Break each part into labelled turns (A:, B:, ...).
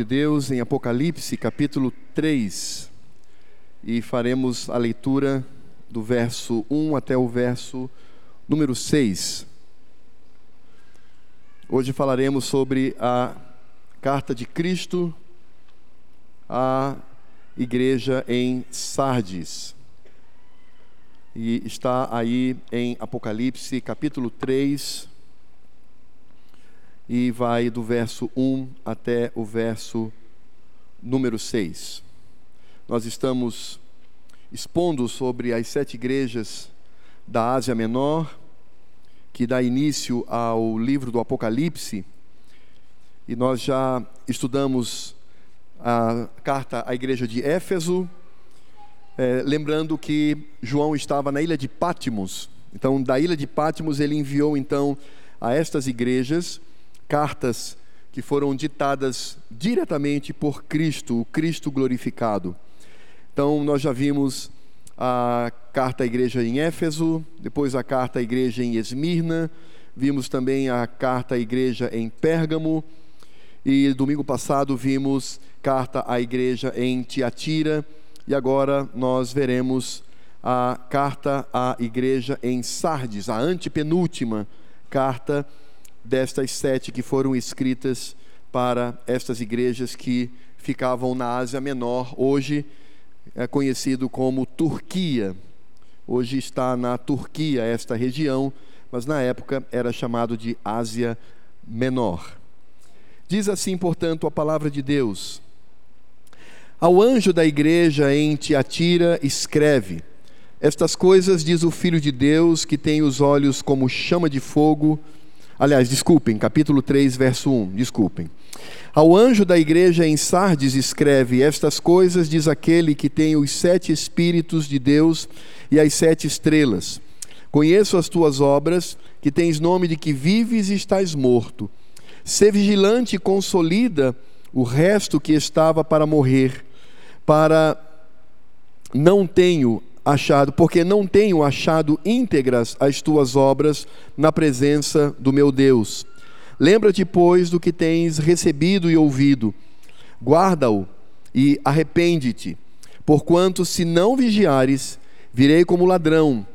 A: de Deus em Apocalipse, capítulo 3, e faremos a leitura do verso 1 até o verso número 6. Hoje falaremos sobre a carta de Cristo à igreja em Sardes. E está aí em Apocalipse, capítulo 3, e vai do verso 1 até o verso número 6. Nós estamos expondo sobre as sete igrejas da Ásia Menor, que dá início ao livro do Apocalipse, e nós já estudamos a carta à igreja de Éfeso, é, lembrando que João estava na ilha de Pátimos, então da ilha de Pátimos ele enviou então a estas igrejas cartas que foram ditadas diretamente por Cristo, o Cristo glorificado. Então, nós já vimos a carta à igreja em Éfeso, depois a carta à igreja em Esmirna, vimos também a carta à igreja em Pérgamo, e domingo passado vimos carta à igreja em Tiatira, e agora nós veremos a carta à igreja em Sardes, a antepenúltima carta destas sete que foram escritas para estas igrejas que ficavam na Ásia Menor, hoje é conhecido como Turquia. Hoje está na Turquia esta região, mas na época era chamado de Ásia Menor. Diz assim, portanto, a palavra de Deus: Ao anjo da igreja em Tiatira escreve: Estas coisas diz o Filho de Deus, que tem os olhos como chama de fogo Aliás, desculpem, capítulo 3, verso 1, desculpem. Ao anjo da igreja em Sardes escreve: Estas coisas diz aquele que tem os sete Espíritos de Deus e as sete estrelas. Conheço as tuas obras, que tens nome de que vives e estás morto. Sê vigilante e consolida o resto que estava para morrer, para não tenho achado, porque não tenho achado íntegras as tuas obras na presença do meu Deus. Lembra-te, pois, do que tens recebido e ouvido, guarda-o e arrepende-te, porquanto se não vigiares, virei como ladrão,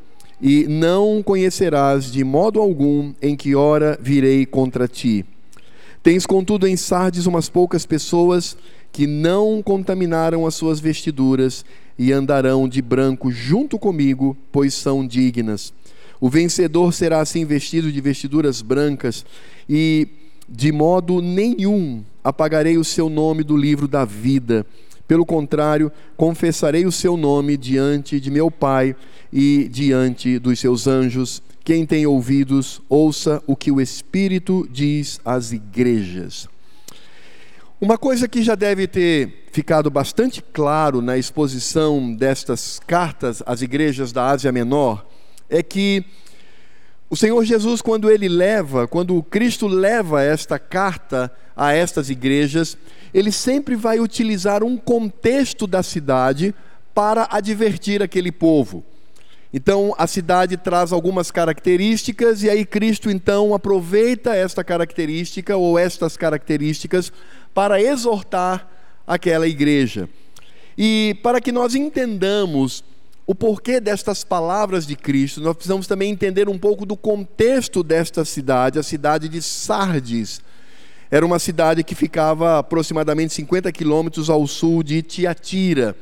A: e não conhecerás de modo algum em que hora virei contra ti. Tens, contudo, em Sardes umas poucas pessoas que não contaminaram as suas vestiduras e andarão de branco junto comigo, pois são dignas. O vencedor será assim vestido de vestiduras brancas, e de modo nenhum apagarei o seu nome do livro da vida. Pelo contrário, confessarei o seu nome diante de meu Pai e diante dos seus anjos. Quem tem ouvidos, ouça o que o Espírito diz às igrejas. Uma coisa que já deve ter ficado bastante claro na exposição destas cartas às igrejas da Ásia Menor é que o Senhor Jesus, quando ele leva, quando Cristo leva esta carta a estas igrejas, ele sempre vai utilizar um contexto da cidade para advertir aquele povo. Então, a cidade traz algumas características e aí Cristo então aproveita esta característica ou estas características para exortar aquela igreja. E para que nós entendamos o porquê destas palavras de Cristo, nós precisamos também entender um pouco do contexto desta cidade, a cidade de Sardes. Era uma cidade que ficava aproximadamente 50 quilômetros ao sul de Tiatira.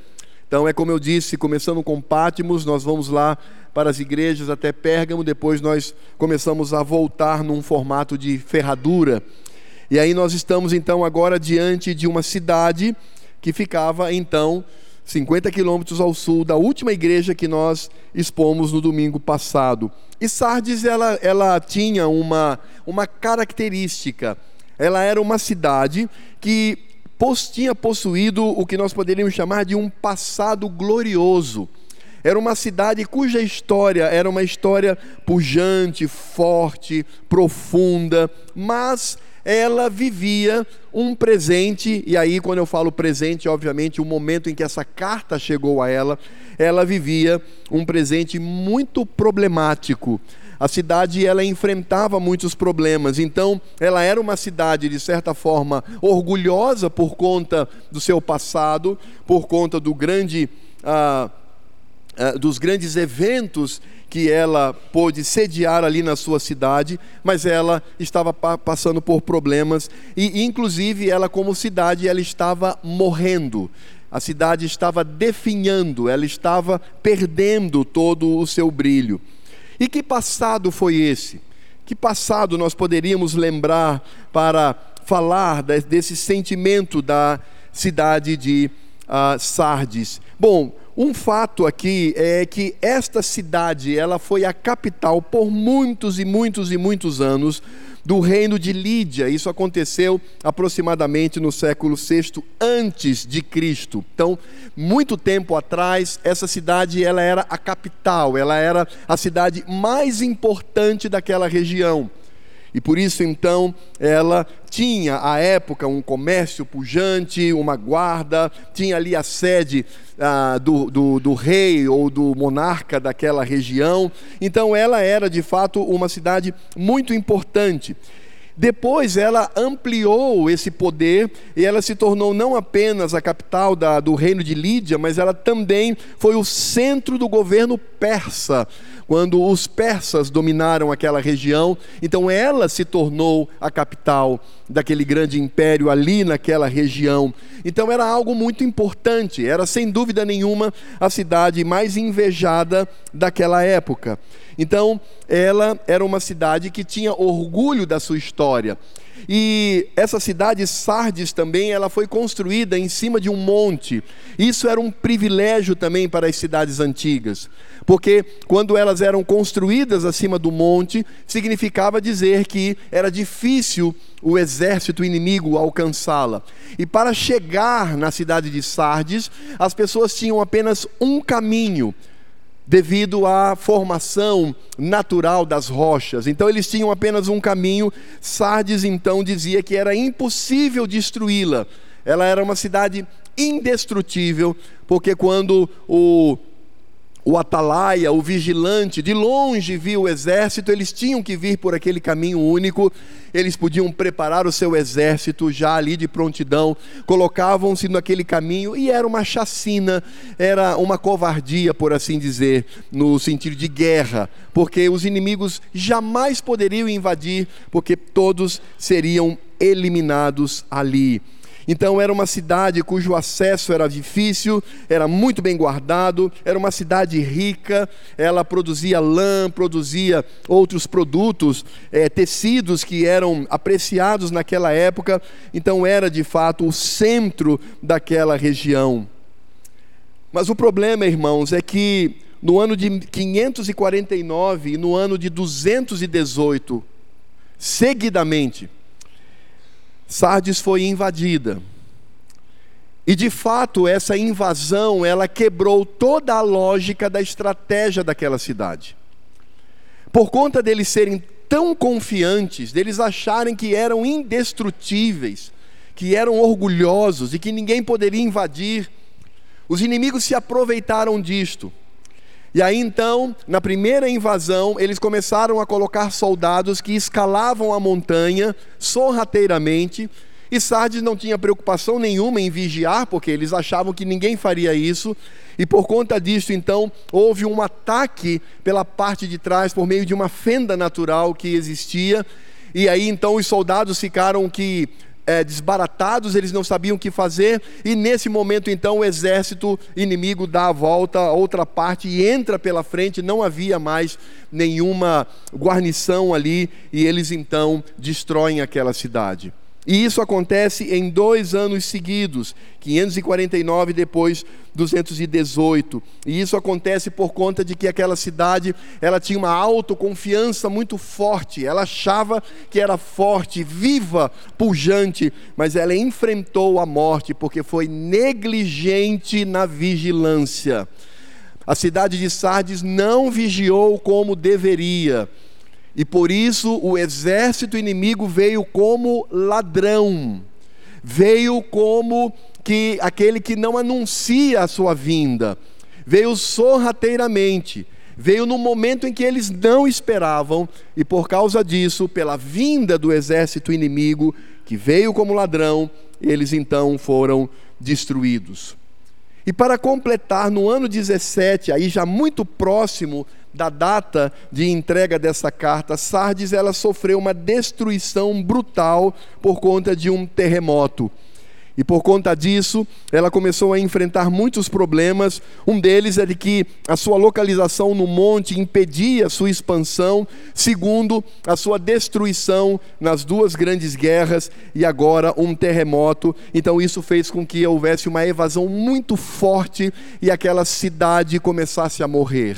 A: Então, é como eu disse, começando com Pátimos, nós vamos lá para as igrejas até Pérgamo, depois nós começamos a voltar num formato de ferradura. E aí nós estamos então agora diante de uma cidade que ficava então 50 quilômetros ao sul da última igreja que nós expomos no domingo passado. E Sardes ela, ela tinha uma, uma característica. Ela era uma cidade que tinha possuído o que nós poderíamos chamar de um passado glorioso. Era uma cidade cuja história era uma história pujante, forte, profunda, mas ela vivia um presente, e aí, quando eu falo presente, obviamente, o momento em que essa carta chegou a ela, ela vivia um presente muito problemático. A cidade ela enfrentava muitos problemas, então ela era uma cidade de certa forma orgulhosa por conta do seu passado, por conta do grande ah, dos grandes eventos que ela pôde sediar ali na sua cidade, mas ela estava pa passando por problemas e inclusive ela como cidade ela estava morrendo. A cidade estava definhando, ela estava perdendo todo o seu brilho. E que passado foi esse? Que passado nós poderíamos lembrar para falar desse sentimento da cidade de uh, Sardes? Bom, um fato aqui é que esta cidade, ela foi a capital por muitos e muitos e muitos anos do reino de Lídia. Isso aconteceu aproximadamente no século VI antes de Cristo. Então, muito tempo atrás, essa cidade ela era a capital, ela era a cidade mais importante daquela região. E por isso então ela tinha à época um comércio pujante, uma guarda, tinha ali a sede ah, do, do, do rei ou do monarca daquela região. Então ela era de fato uma cidade muito importante. Depois ela ampliou esse poder e ela se tornou não apenas a capital da, do reino de Lídia, mas ela também foi o centro do governo persa quando os persas dominaram aquela região, então ela se tornou a capital daquele grande império ali naquela região. Então era algo muito importante, era sem dúvida nenhuma a cidade mais invejada daquela época. Então ela era uma cidade que tinha orgulho da sua história. E essa cidade Sardes também, ela foi construída em cima de um monte. Isso era um privilégio também para as cidades antigas, porque quando elas eram construídas acima do monte, significava dizer que era difícil o exército inimigo alcançá-la. E para chegar na cidade de Sardes, as pessoas tinham apenas um caminho devido à formação natural das rochas. Então eles tinham apenas um caminho. Sardes então dizia que era impossível destruí-la. Ela era uma cidade indestrutível, porque quando o o atalaia, o vigilante, de longe viu o exército, eles tinham que vir por aquele caminho único, eles podiam preparar o seu exército já ali de prontidão, colocavam-se naquele caminho e era uma chacina, era uma covardia, por assim dizer, no sentido de guerra, porque os inimigos jamais poderiam invadir, porque todos seriam eliminados ali. Então era uma cidade cujo acesso era difícil, era muito bem guardado, era uma cidade rica, ela produzia lã, produzia outros produtos, é, tecidos que eram apreciados naquela época, então era de fato o centro daquela região. Mas o problema, irmãos, é que no ano de 549 e no ano de 218, seguidamente, Sardes foi invadida. E de fato, essa invasão, ela quebrou toda a lógica da estratégia daquela cidade. Por conta deles serem tão confiantes, deles acharem que eram indestrutíveis, que eram orgulhosos e que ninguém poderia invadir, os inimigos se aproveitaram disto. E aí então, na primeira invasão, eles começaram a colocar soldados que escalavam a montanha sorrateiramente. E Sardes não tinha preocupação nenhuma em vigiar, porque eles achavam que ninguém faria isso. E por conta disso, então, houve um ataque pela parte de trás, por meio de uma fenda natural que existia. E aí então os soldados ficaram que é, desbaratados, eles não sabiam o que fazer, e nesse momento então o exército inimigo dá a volta a outra parte e entra pela frente, não havia mais nenhuma guarnição ali, e eles então destroem aquela cidade. E isso acontece em dois anos seguidos, 549 depois 218. E isso acontece por conta de que aquela cidade, ela tinha uma autoconfiança muito forte. Ela achava que era forte, viva, pujante, mas ela enfrentou a morte porque foi negligente na vigilância. A cidade de Sardes não vigiou como deveria. E por isso o exército inimigo veio como ladrão, veio como que aquele que não anuncia a sua vinda, veio sorrateiramente, veio no momento em que eles não esperavam, e por causa disso, pela vinda do exército inimigo, que veio como ladrão, eles então foram destruídos. E para completar, no ano 17, aí já muito próximo da data de entrega dessa carta, Sardes ela sofreu uma destruição brutal por conta de um terremoto. E por conta disso, ela começou a enfrentar muitos problemas. Um deles é de que a sua localização no monte impedia a sua expansão. Segundo, a sua destruição nas duas grandes guerras e agora um terremoto. Então isso fez com que houvesse uma evasão muito forte e aquela cidade começasse a morrer.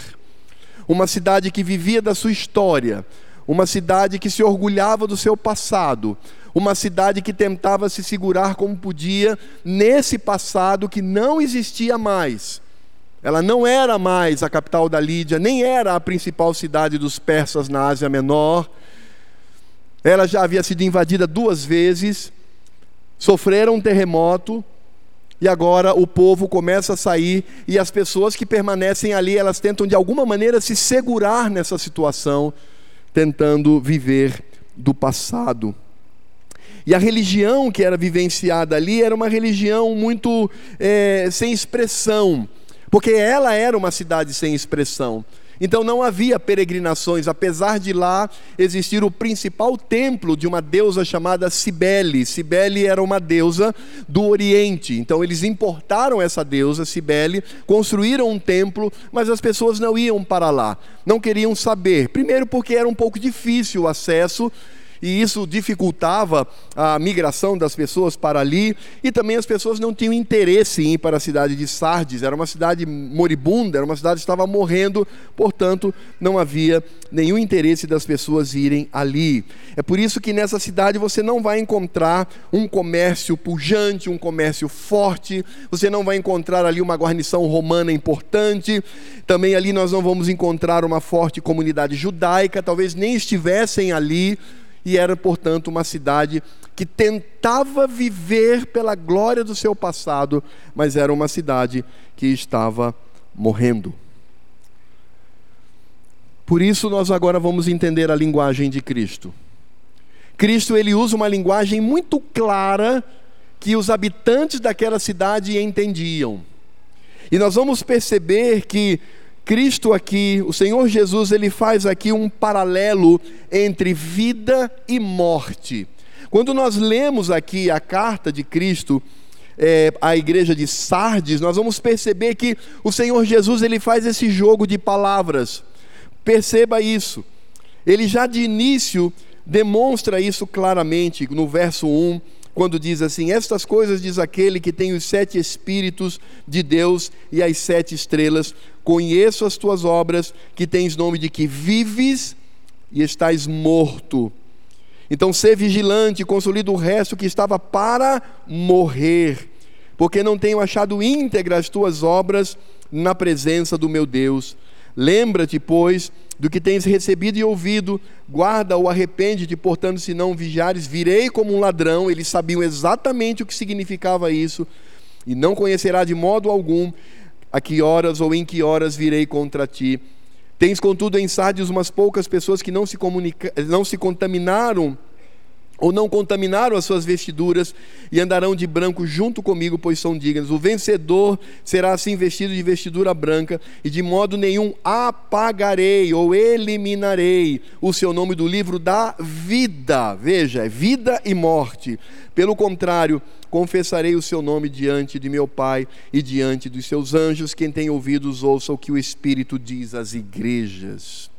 A: Uma cidade que vivia da sua história, uma cidade que se orgulhava do seu passado, uma cidade que tentava se segurar como podia nesse passado que não existia mais. Ela não era mais a capital da Lídia, nem era a principal cidade dos persas na Ásia Menor. Ela já havia sido invadida duas vezes, sofreram um terremoto, e agora o povo começa a sair e as pessoas que permanecem ali, elas tentam de alguma maneira se segurar nessa situação, tentando viver do passado. E a religião que era vivenciada ali era uma religião muito é, sem expressão, porque ela era uma cidade sem expressão. Então não havia peregrinações, apesar de lá existir o principal templo de uma deusa chamada Cibele. Cibele era uma deusa do Oriente. Então eles importaram essa deusa, Cibele, construíram um templo, mas as pessoas não iam para lá, não queriam saber. Primeiro porque era um pouco difícil o acesso e isso dificultava a migração das pessoas para ali, e também as pessoas não tinham interesse em ir para a cidade de Sardes, era uma cidade moribunda, era uma cidade que estava morrendo, portanto, não havia nenhum interesse das pessoas irem ali. É por isso que nessa cidade você não vai encontrar um comércio pujante, um comércio forte, você não vai encontrar ali uma guarnição romana importante, também ali nós não vamos encontrar uma forte comunidade judaica, talvez nem estivessem ali e era, portanto, uma cidade que tentava viver pela glória do seu passado, mas era uma cidade que estava morrendo. Por isso nós agora vamos entender a linguagem de Cristo. Cristo ele usa uma linguagem muito clara que os habitantes daquela cidade entendiam. E nós vamos perceber que Cristo aqui, o Senhor Jesus, ele faz aqui um paralelo entre vida e morte. Quando nós lemos aqui a carta de Cristo é, à igreja de Sardes, nós vamos perceber que o Senhor Jesus ele faz esse jogo de palavras. Perceba isso. Ele já de início demonstra isso claramente no verso 1 quando diz assim: Estas coisas diz aquele que tem os sete Espíritos de Deus e as sete estrelas. Conheço as tuas obras, que tens nome de que vives e estás morto. Então, ser vigilante, consolida o resto que estava para morrer, porque não tenho achado íntegras as tuas obras na presença do meu Deus. Lembra-te, pois, do que tens recebido e ouvido, guarda ou arrepende-te, portanto, se não vigiares, virei como um ladrão. Eles sabiam exatamente o que significava isso, e não conhecerá de modo algum a que horas ou em que horas virei contra ti. Tens, contudo, em Sardes umas poucas pessoas que não se, não se contaminaram ou não contaminaram as suas vestiduras e andarão de branco junto comigo, pois são dignas. O vencedor será assim vestido de vestidura branca, e de modo nenhum apagarei ou eliminarei o seu nome do livro da vida. Veja, é vida e morte. Pelo contrário, confessarei o seu nome diante de meu Pai e diante dos seus anjos. Quem tem ouvidos, ouça o que o Espírito diz às igrejas.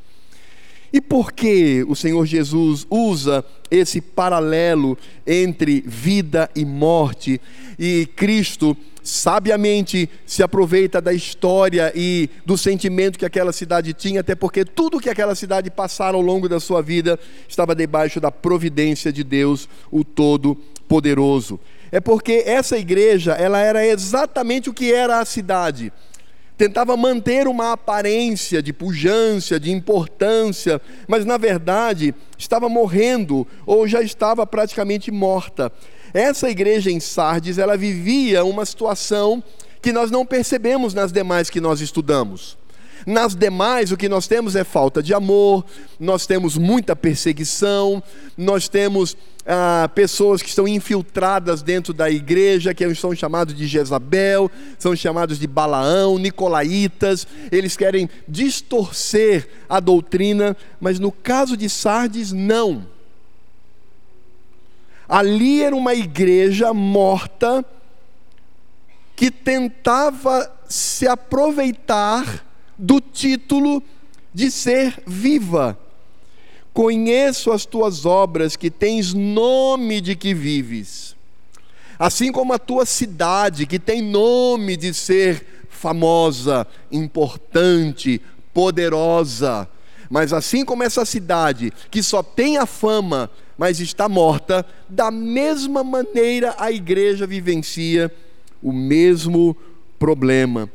A: E por que o Senhor Jesus usa esse paralelo entre vida e morte? E Cristo sabiamente se aproveita da história e do sentimento que aquela cidade tinha, até porque tudo que aquela cidade passara ao longo da sua vida estava debaixo da providência de Deus, o Todo-Poderoso. É porque essa igreja, ela era exatamente o que era a cidade tentava manter uma aparência de pujança, de importância, mas na verdade estava morrendo ou já estava praticamente morta. Essa igreja em Sardes, ela vivia uma situação que nós não percebemos nas demais que nós estudamos. Nas demais, o que nós temos é falta de amor, nós temos muita perseguição, nós temos ah, pessoas que estão infiltradas dentro da igreja, que são chamados de Jezabel, são chamados de Balaão, Nicolaítas, eles querem distorcer a doutrina, mas no caso de Sardes, não. Ali era uma igreja morta que tentava se aproveitar do título de ser viva. Conheço as tuas obras, que tens nome de que vives. Assim como a tua cidade, que tem nome de ser famosa, importante, poderosa. Mas assim como essa cidade, que só tem a fama, mas está morta, da mesma maneira a igreja vivencia o mesmo problema.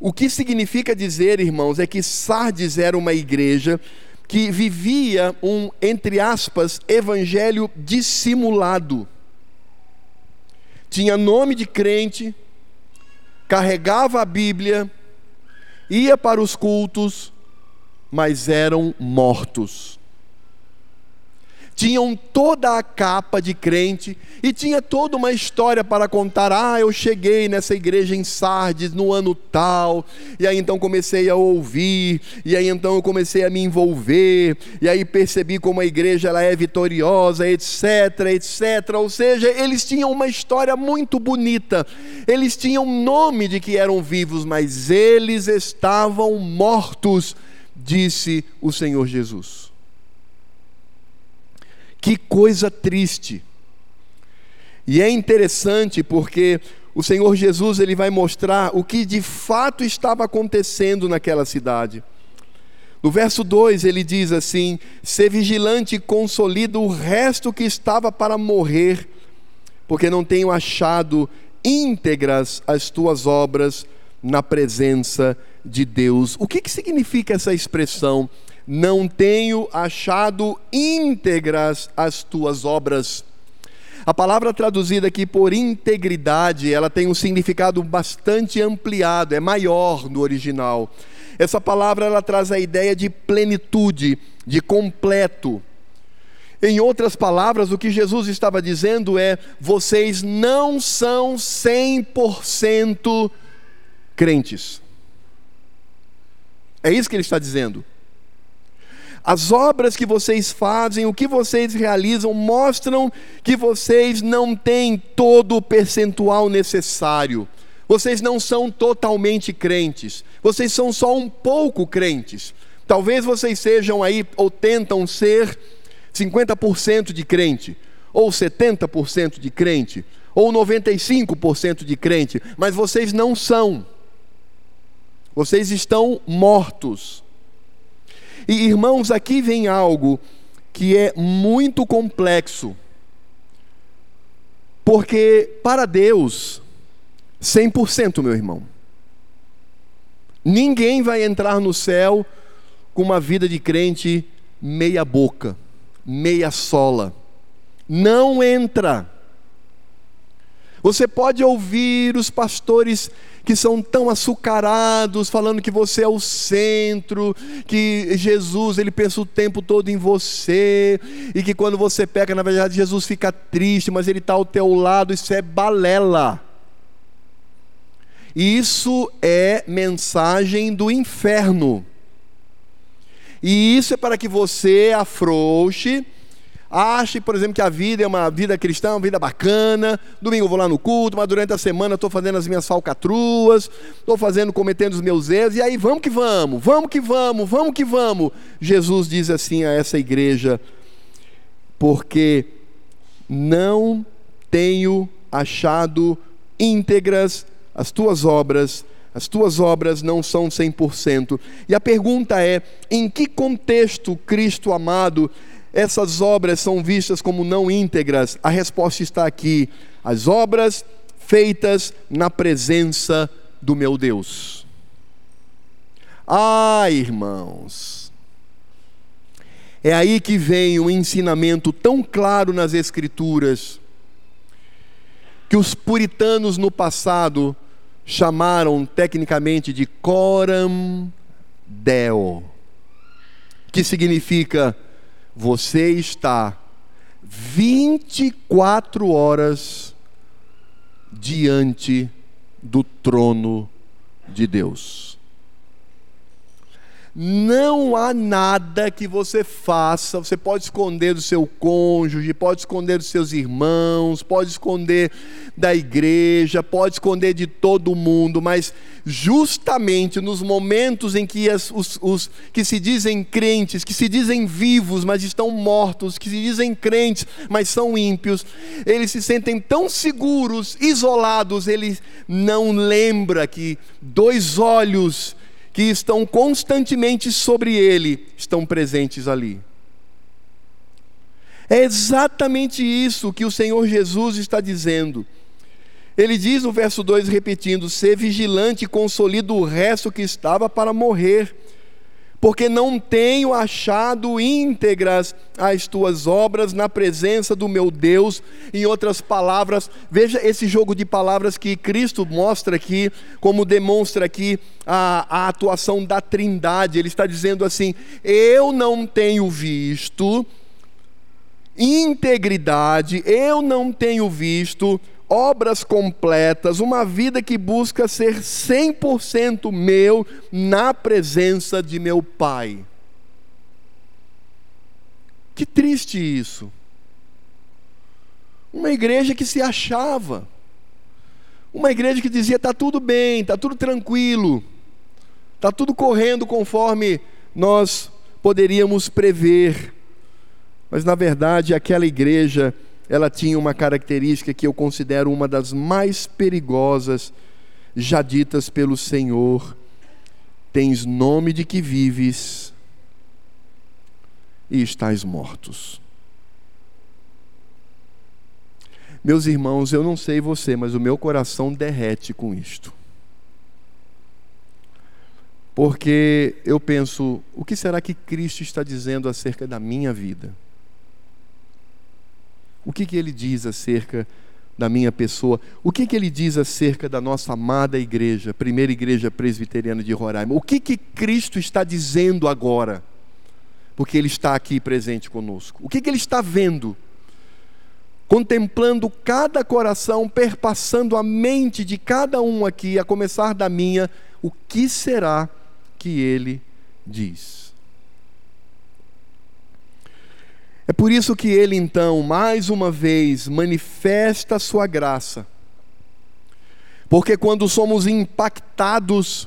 A: O que significa dizer, irmãos, é que Sardes era uma igreja que vivia um, entre aspas, evangelho dissimulado. Tinha nome de crente, carregava a Bíblia, ia para os cultos, mas eram mortos tinham toda a capa de crente e tinha toda uma história para contar. Ah, eu cheguei nessa igreja em Sardes no ano tal, e aí então comecei a ouvir, e aí então eu comecei a me envolver, e aí percebi como a igreja ela é vitoriosa, etc, etc. Ou seja, eles tinham uma história muito bonita. Eles tinham nome de que eram vivos, mas eles estavam mortos, disse o Senhor Jesus. Que coisa triste. E é interessante porque o Senhor Jesus ele vai mostrar o que de fato estava acontecendo naquela cidade. No verso 2 ele diz assim: Ser vigilante e consolida o resto que estava para morrer, porque não tenho achado íntegras as tuas obras na presença de Deus. O que, que significa essa expressão? Não tenho achado íntegras as tuas obras. A palavra traduzida aqui por integridade, ela tem um significado bastante ampliado, é maior no original. Essa palavra ela traz a ideia de plenitude, de completo. Em outras palavras, o que Jesus estava dizendo é: vocês não são 100% crentes. É isso que ele está dizendo. As obras que vocês fazem, o que vocês realizam, mostram que vocês não têm todo o percentual necessário. Vocês não são totalmente crentes. Vocês são só um pouco crentes. Talvez vocês sejam aí, ou tentam ser, 50% de crente, ou 70% de crente, ou 95% de crente, mas vocês não são. Vocês estão mortos. E irmãos, aqui vem algo que é muito complexo. Porque para Deus, 100%, meu irmão. Ninguém vai entrar no céu com uma vida de crente meia boca, meia sola. Não entra. Você pode ouvir os pastores que são tão açucarados, falando que você é o centro, que Jesus ele pensa o tempo todo em você, e que quando você peca, na verdade, Jesus fica triste, mas ele está ao teu lado, isso é balela. Isso é mensagem do inferno. E isso é para que você afrouxe Ache, por exemplo, que a vida é uma vida cristã, uma vida bacana. Domingo eu vou lá no culto, mas durante a semana estou fazendo as minhas falcatruas, estou fazendo, cometendo os meus erros, e aí vamos que vamos, vamos que vamos, vamos que vamos. Jesus diz assim a essa igreja, porque não tenho achado íntegras as tuas obras, as tuas obras não são 100%. E a pergunta é: em que contexto Cristo amado essas obras são vistas como não íntegras? A resposta está aqui: as obras feitas na presença do meu Deus. Ah, irmãos, é aí que vem um ensinamento tão claro nas Escrituras, que os puritanos no passado chamaram tecnicamente de coram Deo, que significa você está 24 horas diante do trono de Deus. Não há nada que você faça, você pode esconder do seu cônjuge, pode esconder dos seus irmãos, pode esconder da igreja, pode esconder de todo mundo, mas justamente nos momentos em que as, os, os que se dizem crentes, que se dizem vivos, mas estão mortos, que se dizem crentes, mas são ímpios, eles se sentem tão seguros, isolados, ele não lembra que dois olhos que estão constantemente sobre ele estão presentes ali. É exatamente isso que o Senhor Jesus está dizendo. Ele diz no verso 2, repetindo: Ser vigilante e consolida o resto que estava para morrer porque não tenho achado íntegras as tuas obras na presença do meu Deus. Em outras palavras, veja esse jogo de palavras que Cristo mostra aqui, como demonstra aqui a, a atuação da Trindade. Ele está dizendo assim: Eu não tenho visto integridade, eu não tenho visto obras completas, uma vida que busca ser 100% meu na presença de meu Pai. Que triste isso. Uma igreja que se achava, uma igreja que dizia: está tudo bem, está tudo tranquilo, está tudo correndo conforme nós poderíamos prever. Mas na verdade, aquela igreja ela tinha uma característica que eu considero uma das mais perigosas já ditas pelo Senhor: tens nome de que vives e estás mortos. Meus irmãos, eu não sei você, mas o meu coração derrete com isto. Porque eu penso, o que será que Cristo está dizendo acerca da minha vida? O que, que ele diz acerca da minha pessoa? O que, que ele diz acerca da nossa amada igreja, primeira igreja presbiteriana de Roraima? O que, que Cristo está dizendo agora? Porque ele está aqui presente conosco. O que, que ele está vendo? Contemplando cada coração, perpassando a mente de cada um aqui, a começar da minha, o que será que ele diz? É por isso que ele então, mais uma vez, manifesta a sua graça. Porque quando somos impactados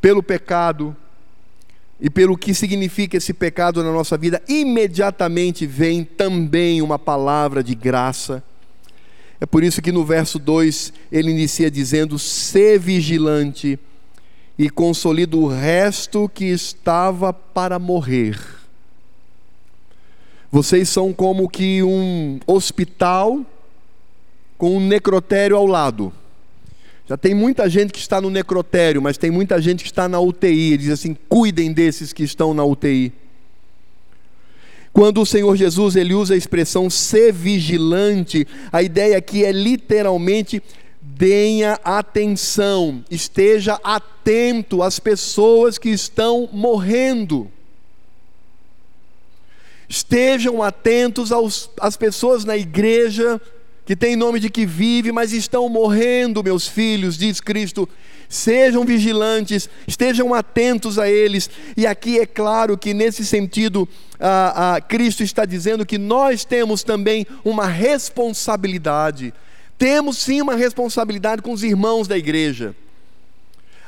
A: pelo pecado e pelo que significa esse pecado na nossa vida, imediatamente vem também uma palavra de graça. É por isso que no verso 2 ele inicia dizendo: "Sê vigilante e consolida o resto que estava para morrer." Vocês são como que um hospital com um necrotério ao lado. Já tem muita gente que está no necrotério, mas tem muita gente que está na UTI. Ele diz assim: cuidem desses que estão na UTI. Quando o Senhor Jesus ele usa a expressão ser vigilante, a ideia aqui é literalmente tenha atenção, esteja atento às pessoas que estão morrendo. Estejam atentos aos, às pessoas na igreja que têm nome de que vive, mas estão morrendo, meus filhos, diz Cristo. Sejam vigilantes, estejam atentos a eles. E aqui é claro que, nesse sentido, a Cristo está dizendo que nós temos também uma responsabilidade. Temos sim uma responsabilidade com os irmãos da igreja.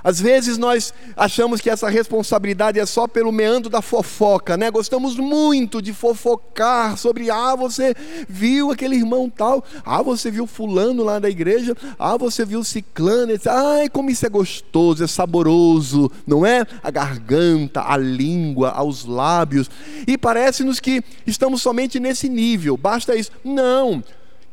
A: Às vezes nós achamos que essa responsabilidade é só pelo meandro da fofoca, né? Gostamos muito de fofocar sobre, ah, você viu aquele irmão tal, ah, você viu fulano lá da igreja, ah, você viu ciclano, etc. ai, como isso é gostoso, é saboroso, não é? A garganta, a língua, aos lábios. E parece-nos que estamos somente nesse nível, basta isso. Não,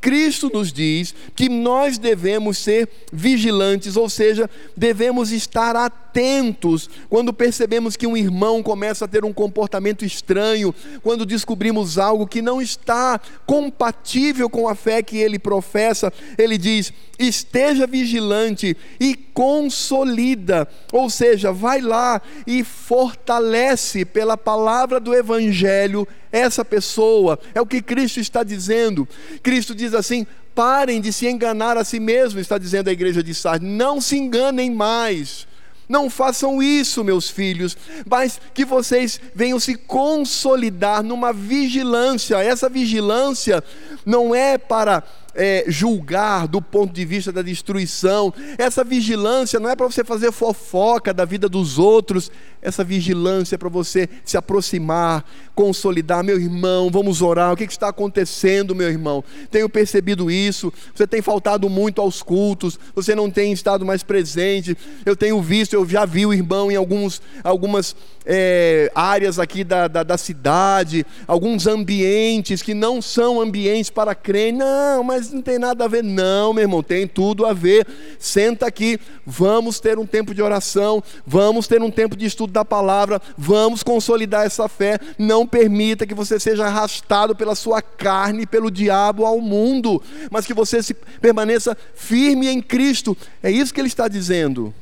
A: Cristo nos diz que nós devemos ser vigilantes, ou seja, devemos estar atentos atentos quando percebemos que um irmão começa a ter um comportamento estranho, quando descobrimos algo que não está compatível com a fé que ele professa. Ele diz: esteja vigilante e consolida, ou seja, vai lá e fortalece pela palavra do Evangelho essa pessoa. É o que Cristo está dizendo. Cristo diz assim: parem de se enganar a si mesmo, está dizendo a igreja de Sardes, não se enganem mais. Não façam isso, meus filhos, mas que vocês venham se consolidar numa vigilância. Essa vigilância não é para é, julgar do ponto de vista da destruição. Essa vigilância não é para você fazer fofoca da vida dos outros. Essa vigilância é para você se aproximar, consolidar. Meu irmão, vamos orar. O que está acontecendo, meu irmão? Tenho percebido isso. Você tem faltado muito aos cultos. Você não tem estado mais presente. Eu tenho visto, eu já vi o irmão em alguns, algumas é, áreas aqui da, da, da cidade, alguns ambientes que não são ambientes para crer. Não, mas não tem nada a ver. Não, meu irmão, tem tudo a ver. Senta aqui, vamos ter um tempo de oração, vamos ter um tempo de estudo da palavra, vamos consolidar essa fé. Não permita que você seja arrastado pela sua carne, pelo diabo ao mundo, mas que você se permaneça firme em Cristo. É isso que ele está dizendo.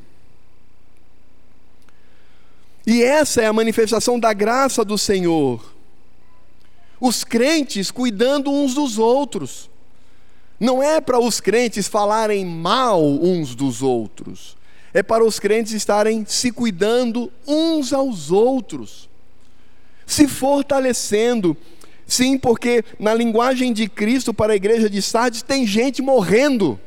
A: E essa é a manifestação da graça do Senhor. Os crentes cuidando uns dos outros. Não é para os crentes falarem mal uns dos outros, é para os crentes estarem se cuidando uns aos outros, se fortalecendo. Sim, porque na linguagem de Cristo para a igreja de Sardes tem gente morrendo.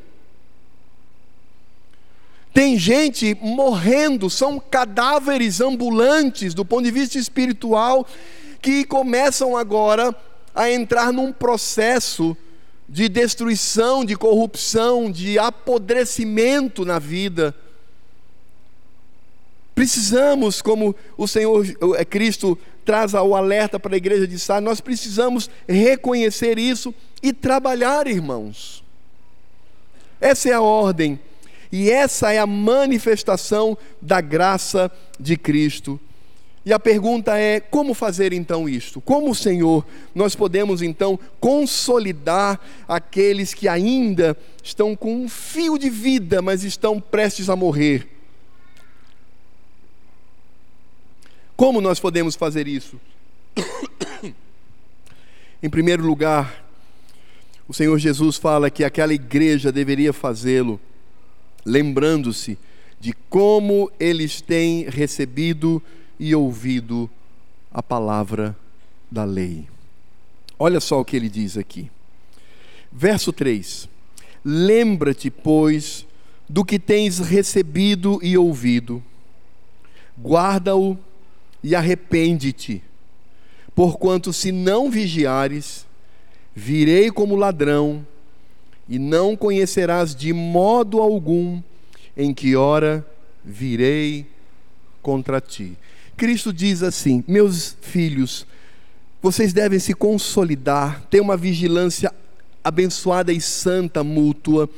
A: Tem gente morrendo, são cadáveres ambulantes do ponto de vista espiritual que começam agora a entrar num processo de destruição, de corrupção, de apodrecimento na vida. Precisamos, como o Senhor é, Cristo traz o alerta para a igreja de Sá, nós precisamos reconhecer isso e trabalhar, irmãos. Essa é a ordem e essa é a manifestação da graça de Cristo e a pergunta é: como fazer então isto? Como, Senhor, nós podemos então consolidar aqueles que ainda estão com um fio de vida, mas estão prestes a morrer? Como nós podemos fazer isso? em primeiro lugar, o Senhor Jesus fala que aquela igreja deveria fazê-lo, lembrando-se de como eles têm recebido e ouvido a palavra da lei. Olha só o que ele diz aqui. Verso 3: Lembra-te, pois, do que tens recebido e ouvido, guarda-o e arrepende-te, porquanto se não vigiares, virei como ladrão, e não conhecerás de modo algum em que hora virei contra ti. Cristo diz assim: Meus filhos, vocês devem se consolidar, ter uma vigilância abençoada e santa mútua,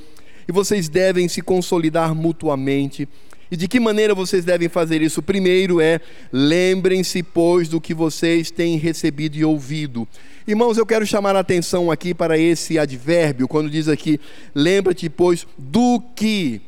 A: e vocês devem se consolidar mutuamente. E de que maneira vocês devem fazer isso? Primeiro é, lembrem-se, pois, do que vocês têm recebido e ouvido. Irmãos, eu quero chamar a atenção aqui para esse advérbio, quando diz aqui, lembra-te, pois, do que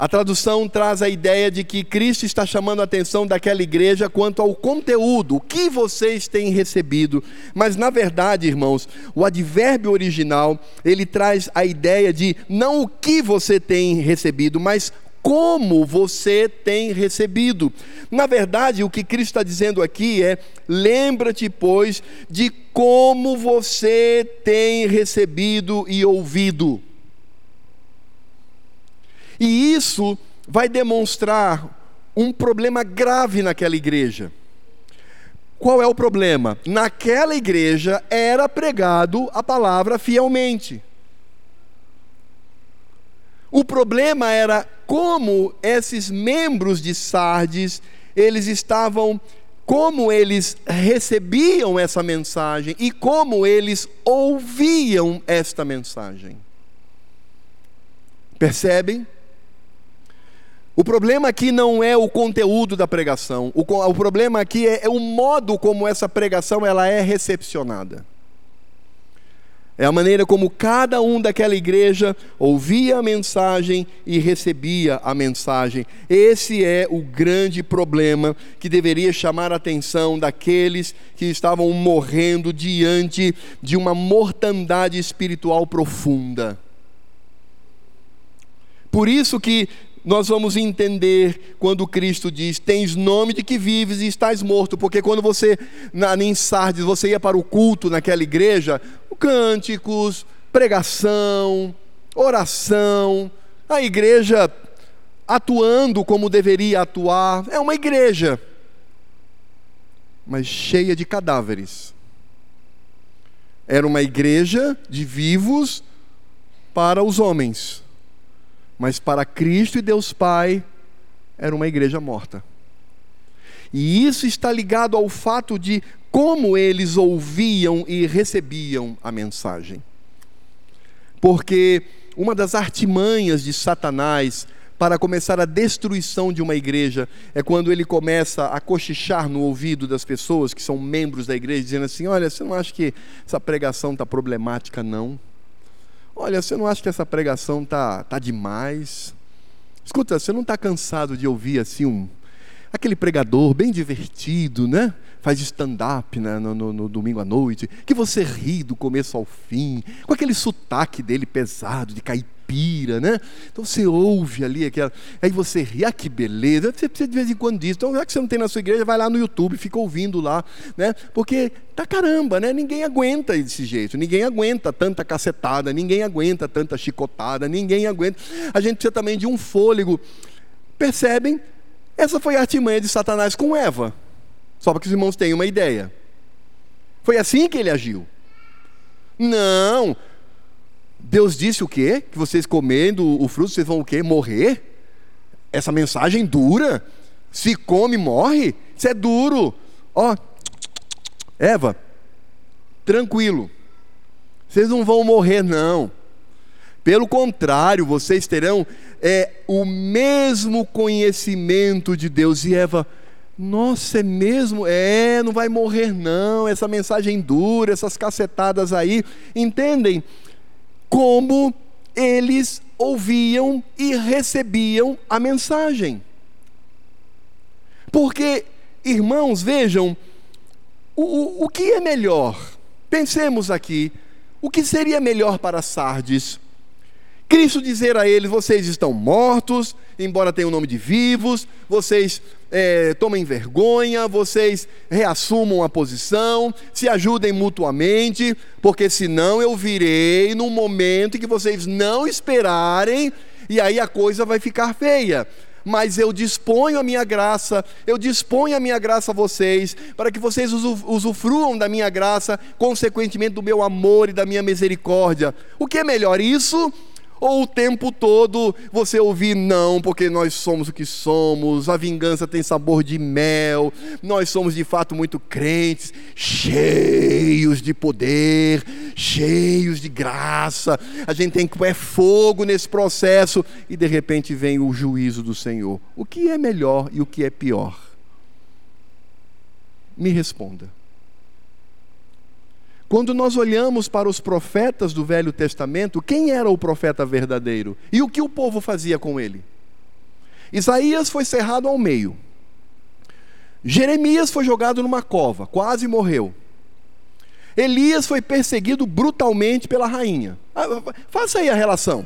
A: a tradução traz a ideia de que Cristo está chamando a atenção daquela igreja quanto ao conteúdo, o que vocês têm recebido. Mas na verdade, irmãos, o advérbio original, ele traz a ideia de não o que você tem recebido, mas como você tem recebido. Na verdade, o que Cristo está dizendo aqui é: lembra-te, pois, de como você tem recebido e ouvido. E isso vai demonstrar um problema grave naquela igreja. Qual é o problema? Naquela igreja era pregado a palavra fielmente. O problema era como esses membros de Sardes, eles estavam, como eles recebiam essa mensagem e como eles ouviam esta mensagem. Percebem? O problema aqui não é o conteúdo da pregação, o, o problema aqui é, é o modo como essa pregação ela é recepcionada. É a maneira como cada um daquela igreja ouvia a mensagem e recebia a mensagem. Esse é o grande problema que deveria chamar a atenção daqueles que estavam morrendo diante de uma mortandade espiritual profunda. Por isso que nós vamos entender quando Cristo diz: Tens nome de que vives e estás morto, porque quando você, na, em Sardes, você ia para o culto naquela igreja, cânticos, pregação, oração, a igreja atuando como deveria atuar, é uma igreja, mas cheia de cadáveres. Era uma igreja de vivos para os homens mas para Cristo e Deus Pai era uma igreja morta. E isso está ligado ao fato de como eles ouviam e recebiam a mensagem. Porque uma das artimanhas de Satanás para começar a destruição de uma igreja é quando ele começa a cochichar no ouvido das pessoas que são membros da igreja, dizendo assim: Olha, você não acha que essa pregação está problemática, não? Olha, você não acha que essa pregação tá, tá demais? Escuta, você não está cansado de ouvir assim um aquele pregador bem divertido, né? Faz stand-up né? no, no, no, domingo à noite, que você ri do começo ao fim, com aquele sotaque dele pesado, de caipira né? Então você ouve ali aquela. Aí você ri, ah, que beleza. Você precisa de vez em quando disso. Então, já que você não tem na sua igreja, vai lá no YouTube, fica ouvindo lá, né? Porque tá caramba, né? Ninguém aguenta desse jeito, ninguém aguenta tanta cacetada, ninguém aguenta tanta chicotada, ninguém aguenta. A gente precisa também de um fôlego. Percebem? Essa foi a artimanha de Satanás com Eva. Só para que os irmãos tenham uma ideia. Foi assim que ele agiu. Não, Deus disse o quê? Que vocês comendo o fruto, vocês vão o quê? Morrer? Essa mensagem dura. Se come, morre. Isso é duro. Ó, Eva, tranquilo. Vocês não vão morrer, não. Pelo contrário, vocês terão é, o mesmo conhecimento de Deus. E Eva, nossa, é mesmo? É, não vai morrer, não. Essa mensagem dura, essas cacetadas aí. Entendem? Como eles ouviam e recebiam a mensagem. Porque, irmãos, vejam, o, o, que é melhor? Pensemos aqui, o que seria melhor para Sardes? Cristo dizer a eles: vocês estão mortos, embora tenham o nome de vivos, vocês é, tomem vergonha, vocês reassumam a posição, se ajudem mutuamente, porque senão eu virei num momento em que vocês não esperarem, e aí a coisa vai ficar feia mas eu disponho a minha graça, eu disponho a minha graça a vocês, para que vocês usufruam da minha graça, consequentemente do meu amor e da minha misericórdia. O que é melhor, isso ou o tempo todo você ouvir não, porque nós somos o que somos, a vingança tem sabor de mel, nós somos de fato muito crentes, cheios de poder, cheios de graça, a gente tem que pôr fogo nesse processo e de repente vem o juízo do Senhor. O que é melhor e o que é pior? Me responda. Quando nós olhamos para os profetas do Velho Testamento, quem era o profeta verdadeiro? E o que o povo fazia com ele? Isaías foi cerrado ao meio. Jeremias foi jogado numa cova, quase morreu. Elias foi perseguido brutalmente pela rainha. Ah, faça aí a relação.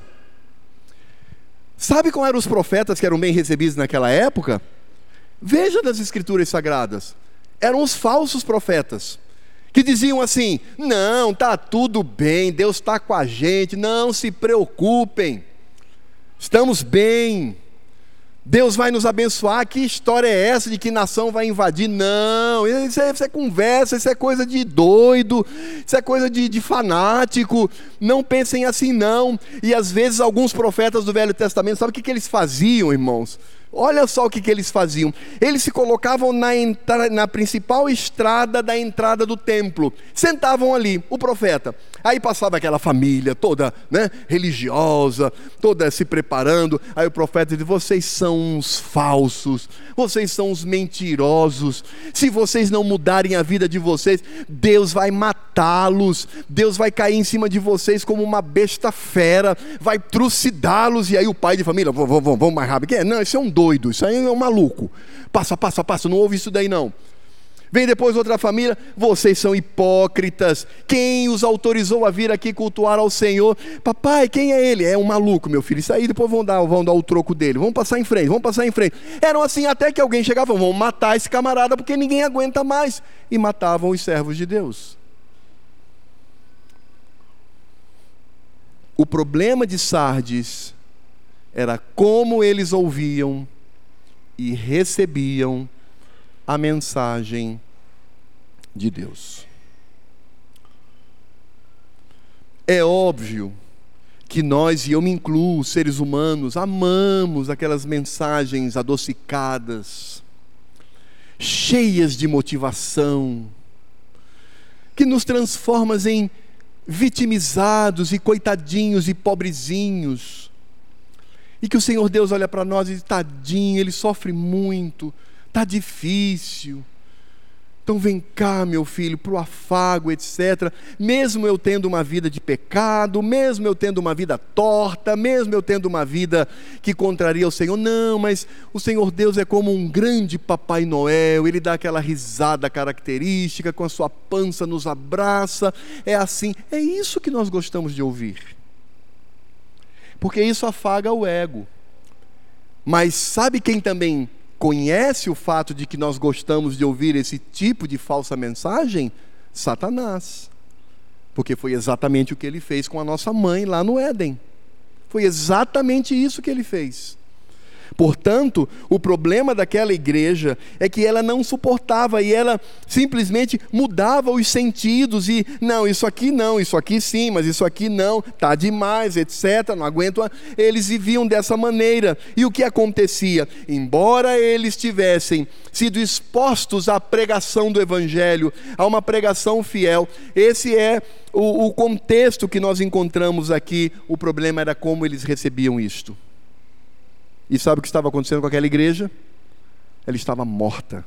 A: Sabe qual eram os profetas que eram bem recebidos naquela época? Veja das escrituras sagradas. Eram os falsos profetas que diziam assim: não, tá tudo bem, Deus está com a gente, não se preocupem, estamos bem, Deus vai nos abençoar. Que história é essa de que nação vai invadir? Não, isso é, isso é conversa, isso é coisa de doido, isso é coisa de, de fanático. Não pensem assim, não. E às vezes alguns profetas do Velho Testamento, sabe o que, que eles faziam, irmãos? Olha só o que, que eles faziam. Eles se colocavam na, na principal estrada da entrada do templo. Sentavam ali, o profeta. Aí passava aquela família toda né, religiosa, toda se preparando. Aí o profeta diz: Vocês são uns falsos, vocês são uns mentirosos. Se vocês não mudarem a vida de vocês, Deus vai matá-los, Deus vai cair em cima de vocês como uma besta fera, vai trucidá-los. E aí o pai de família: Vamos, mais rápido. Não, isso é um doido, isso aí é um maluco. Passa, passa, passa, não ouve isso daí não. Vem depois outra família, vocês são hipócritas. Quem os autorizou a vir aqui cultuar ao Senhor? Papai, quem é ele? É um maluco, meu filho. Isso aí depois vão dar, vão dar o troco dele. Vamos passar em frente, vamos passar em frente. Eram assim até que alguém chegava, vamos matar esse camarada porque ninguém aguenta mais. E matavam os servos de Deus. O problema de Sardes era como eles ouviam e recebiam a mensagem de Deus. É óbvio que nós, e eu me incluo, seres humanos, amamos aquelas mensagens adocicadas, cheias de motivação, que nos transformam em vitimizados e coitadinhos e pobrezinhos. E que o Senhor Deus olha para nós e diz: tadinho, ele sofre muito, está difícil. Então vem cá, meu filho, para o afago, etc. Mesmo eu tendo uma vida de pecado, mesmo eu tendo uma vida torta, mesmo eu tendo uma vida que contraria o Senhor, não, mas o Senhor Deus é como um grande Papai Noel, ele dá aquela risada característica, com a sua pança nos abraça, é assim. É isso que nós gostamos de ouvir. Porque isso afaga o ego. Mas sabe quem também conhece o fato de que nós gostamos de ouvir esse tipo de falsa mensagem? Satanás. Porque foi exatamente o que ele fez com a nossa mãe lá no Éden. Foi exatamente isso que ele fez. Portanto, o problema daquela igreja é que ela não suportava e ela simplesmente mudava os sentidos e não, isso aqui não, isso aqui sim, mas isso aqui não, tá demais, etc. Não aguento. Eles viviam dessa maneira. E o que acontecia? Embora eles tivessem sido expostos à pregação do evangelho, a uma pregação fiel, esse é o, o contexto que nós encontramos aqui. O problema era como eles recebiam isto. E sabe o que estava acontecendo com aquela igreja? Ela estava morta.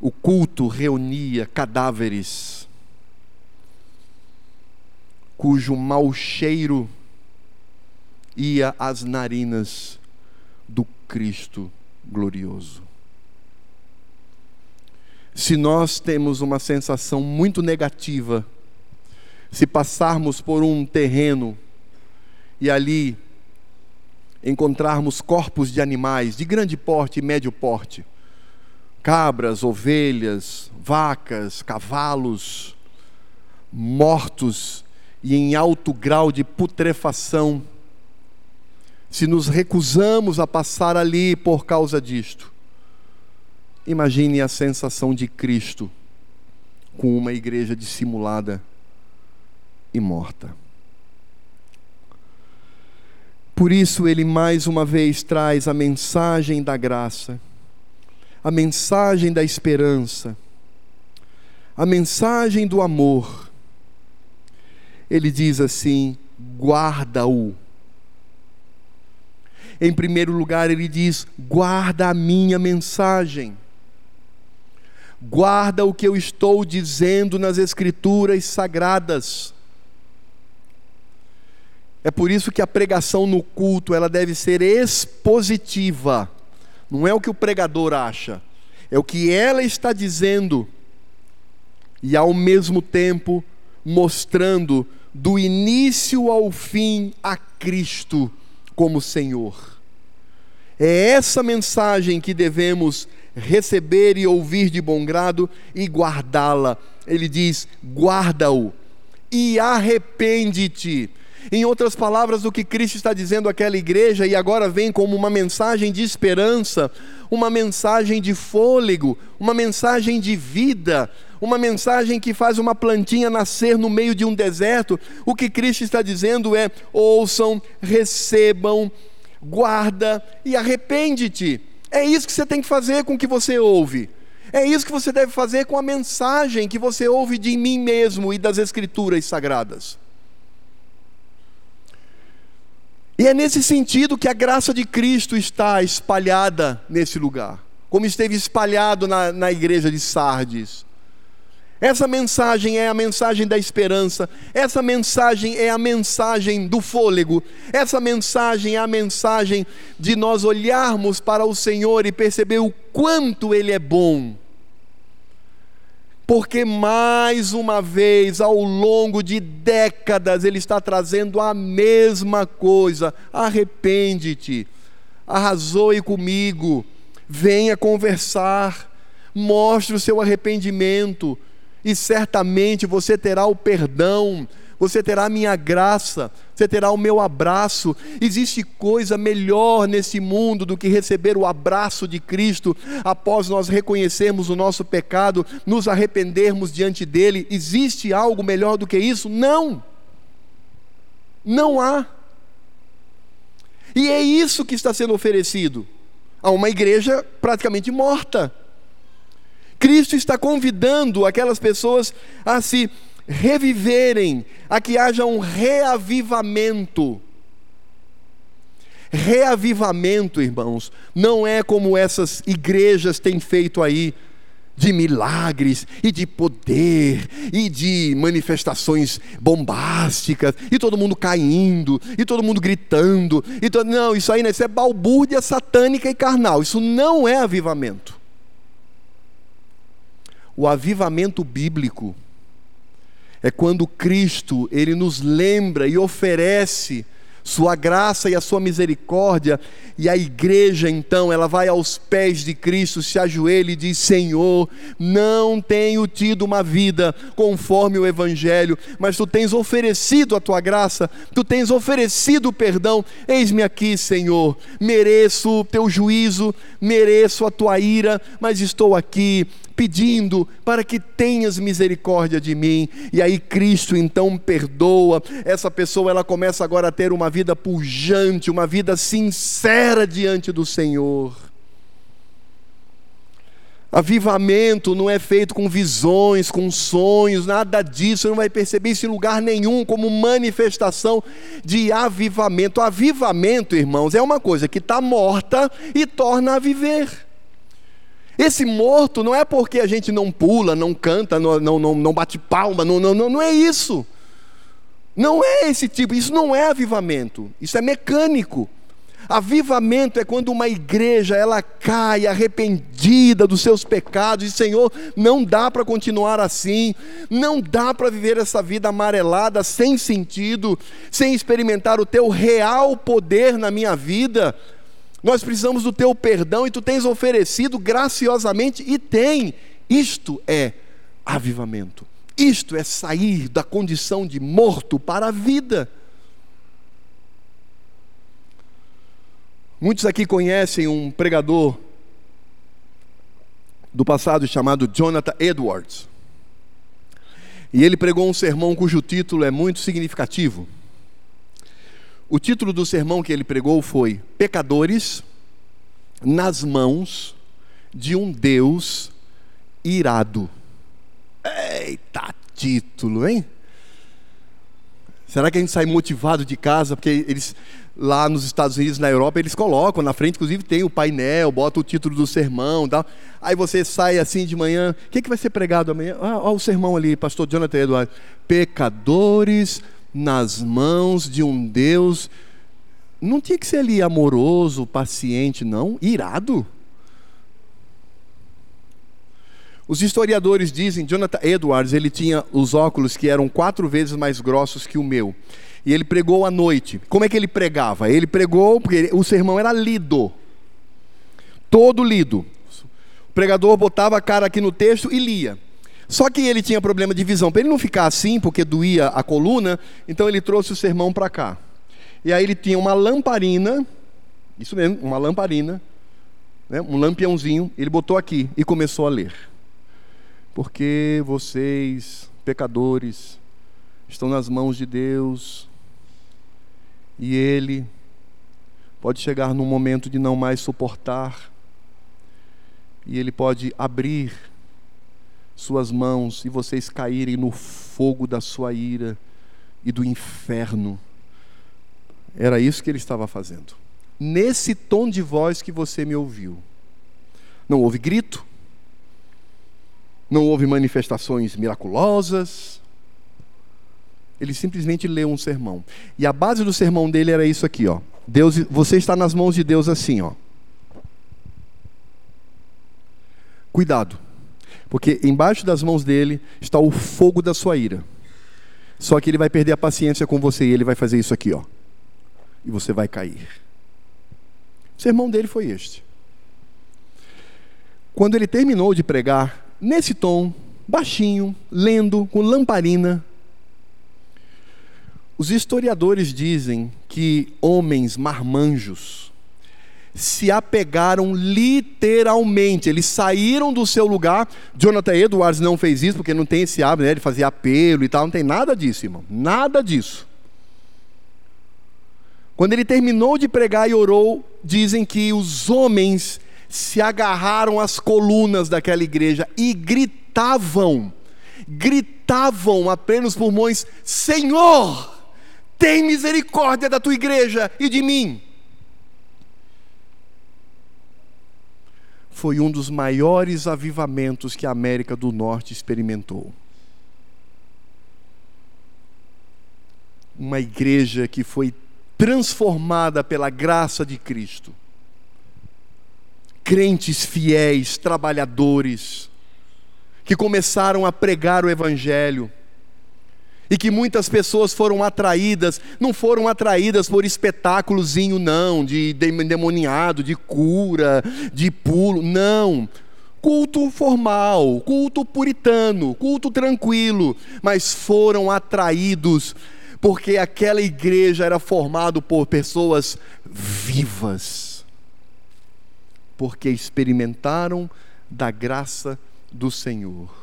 A: O culto reunia cadáveres, cujo mau cheiro ia às narinas do Cristo glorioso. Se nós temos uma sensação muito negativa, se passarmos por um terreno e ali encontrarmos corpos de animais de grande porte e médio porte, cabras, ovelhas, vacas, cavalos, mortos e em alto grau de putrefação, se nos recusamos a passar ali por causa disto, imagine a sensação de Cristo com uma igreja dissimulada e morta. Por isso, ele mais uma vez traz a mensagem da graça, a mensagem da esperança, a mensagem do amor. Ele diz assim: guarda-o. Em primeiro lugar, ele diz: guarda a minha mensagem. Guarda o que eu estou dizendo nas Escrituras sagradas. É por isso que a pregação no culto, ela deve ser expositiva. Não é o que o pregador acha, é o que ela está dizendo. E ao mesmo tempo mostrando do início ao fim a Cristo como Senhor. É essa mensagem que devemos receber e ouvir de bom grado e guardá-la. Ele diz: guarda-o e arrepende-te em outras palavras, o que Cristo está dizendo àquela igreja, e agora vem como uma mensagem de esperança, uma mensagem de fôlego, uma mensagem de vida, uma mensagem que faz uma plantinha nascer no meio de um deserto. O que Cristo está dizendo é: ouçam, recebam, guarda e arrepende-te. É isso que você tem que fazer com o que você ouve. É isso que você deve fazer com a mensagem que você ouve de mim mesmo e das Escrituras sagradas. E é nesse sentido que a graça de Cristo está espalhada nesse lugar, como esteve espalhado na, na igreja de Sardes. Essa mensagem é a mensagem da esperança, essa mensagem é a mensagem do fôlego, essa mensagem é a mensagem de nós olharmos para o Senhor e perceber o quanto Ele é bom porque mais uma vez, ao longo de décadas, Ele está trazendo a mesma coisa. Arrepende-te, arrazoe comigo, venha conversar, mostre o seu arrependimento, e certamente você terá o perdão, você terá a minha graça, você terá o meu abraço. Existe coisa melhor nesse mundo do que receber o abraço de Cristo após nós reconhecermos o nosso pecado, nos arrependermos diante dele. Existe algo melhor do que isso? Não. Não há. E é isso que está sendo oferecido a uma igreja praticamente morta. Cristo está convidando aquelas pessoas a se reviverem, a que haja um reavivamento. Reavivamento, irmãos, não é como essas igrejas têm feito aí, de milagres e de poder e de manifestações bombásticas e todo mundo caindo e todo mundo gritando e to... não isso aí né, isso é balbúrdia satânica e carnal isso não é avivamento o avivamento bíblico é quando Cristo, ele nos lembra e oferece sua graça e a sua misericórdia, e a igreja então, ela vai aos pés de Cristo, se ajoelha e diz: Senhor, não tenho tido uma vida conforme o Evangelho, mas tu tens oferecido a tua graça, tu tens oferecido o perdão, eis-me aqui, Senhor, mereço o teu juízo, mereço a tua ira, mas estou aqui pedindo para que tenhas misericórdia de mim. E aí Cristo então perdoa. Essa pessoa ela começa agora a ter uma vida pujante, uma vida sincera diante do Senhor. Avivamento não é feito com visões, com sonhos, nada disso. Você não vai perceber isso em lugar nenhum como manifestação de avivamento. Avivamento, irmãos, é uma coisa que está morta e torna a viver. Esse morto não é porque a gente não pula, não canta, não, não, não, não bate palma, não, não, não, não é isso. Não é esse tipo, isso não é avivamento, isso é mecânico. Avivamento é quando uma igreja ela cai arrependida dos seus pecados e Senhor, não dá para continuar assim, não dá para viver essa vida amarelada sem sentido, sem experimentar o teu real poder na minha vida. Nós precisamos do teu perdão e tu tens oferecido graciosamente e tem. Isto é avivamento. Isto é sair da condição de morto para a vida. Muitos aqui conhecem um pregador do passado chamado Jonathan Edwards. E ele pregou um sermão cujo título é muito significativo. O título do sermão que ele pregou foi Pecadores nas mãos de um Deus irado. Eita título, hein? Será que a gente sai motivado de casa? Porque eles, lá nos Estados Unidos, na Europa, eles colocam na frente, inclusive tem o painel, bota o título do sermão tal. Aí você sai assim de manhã, o que, que vai ser pregado amanhã? Ah, ó, o sermão ali, pastor Jonathan Eduardo. Pecadores nas mãos de um Deus. Não tinha que ser ali amoroso, paciente, não, irado. Os historiadores dizem, Jonathan Edwards, ele tinha os óculos que eram quatro vezes mais grossos que o meu. E ele pregou à noite. Como é que ele pregava? Ele pregou, porque o sermão era lido. Todo lido. O pregador botava a cara aqui no texto e lia. Só que ele tinha problema de visão. Para ele não ficar assim, porque doía a coluna, então ele trouxe o sermão para cá. E aí ele tinha uma lamparina, isso mesmo, uma lamparina, né, um lampiãozinho, ele botou aqui e começou a ler. Porque vocês, pecadores, estão nas mãos de Deus, e Ele pode chegar num momento de não mais suportar, e Ele pode abrir suas mãos e vocês caírem no fogo da sua ira e do inferno. Era isso que ele estava fazendo. Nesse tom de voz que você me ouviu. Não houve grito, não houve manifestações miraculosas. Ele simplesmente leu um sermão. E a base do sermão dele era isso aqui, ó. Deus, você está nas mãos de Deus assim, ó. Cuidado. Porque embaixo das mãos dele está o fogo da sua ira. Só que ele vai perder a paciência com você e ele vai fazer isso aqui, ó. E você vai cair. O sermão dele foi este. Quando ele terminou de pregar, nesse tom, baixinho, lendo, com lamparina, os historiadores dizem que homens marmanjos, se apegaram literalmente, eles saíram do seu lugar. Jonathan Edwards não fez isso porque não tem esse hábito né, de fazer apelo e tal, não tem nada disso, irmão, nada disso. Quando ele terminou de pregar e orou, dizem que os homens se agarraram às colunas daquela igreja e gritavam, gritavam a plenos pulmões: Senhor, tem misericórdia da tua igreja e de mim. Foi um dos maiores avivamentos que a América do Norte experimentou. Uma igreja que foi transformada pela graça de Cristo. Crentes fiéis, trabalhadores, que começaram a pregar o Evangelho e que muitas pessoas foram atraídas, não foram atraídas por espetáculozinho, não, de demoniado, de cura, de pulo, não. Culto formal, culto puritano, culto tranquilo, mas foram atraídos porque aquela igreja era formada por pessoas vivas, porque experimentaram da graça do Senhor.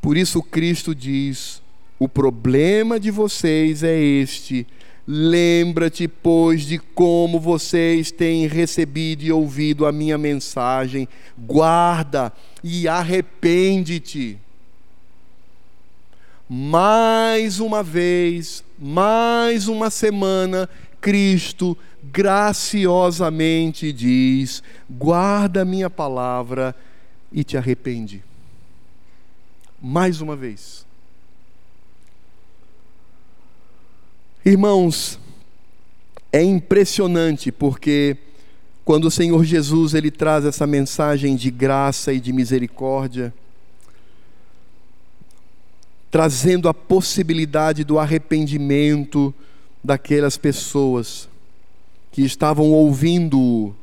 A: Por isso Cristo diz: o problema de vocês é este. Lembra-te, pois, de como vocês têm recebido e ouvido a minha mensagem. Guarda e arrepende-te. Mais uma vez, mais uma semana, Cristo graciosamente diz: guarda a minha palavra e te arrepende mais uma vez. Irmãos, é impressionante porque quando o Senhor Jesus ele traz essa mensagem de graça e de misericórdia, trazendo a possibilidade do arrependimento daquelas pessoas que estavam ouvindo,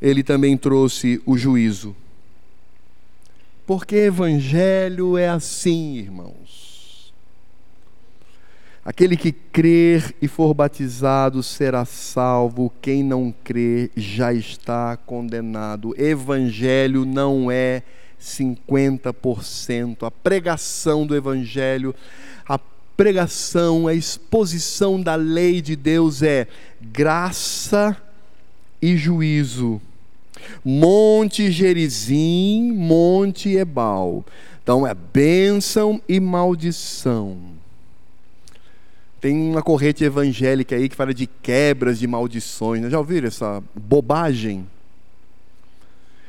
A: ele também trouxe o juízo. Porque evangelho é assim, irmãos. Aquele que crer e for batizado será salvo, quem não crer já está condenado. Evangelho não é 50%. A pregação do evangelho, a pregação, a exposição da lei de Deus é graça e juízo Monte Gerizim, Monte Ebal. Então é bênção e maldição. Tem uma corrente evangélica aí que fala de quebras de maldições. Né? Já ouviram essa bobagem?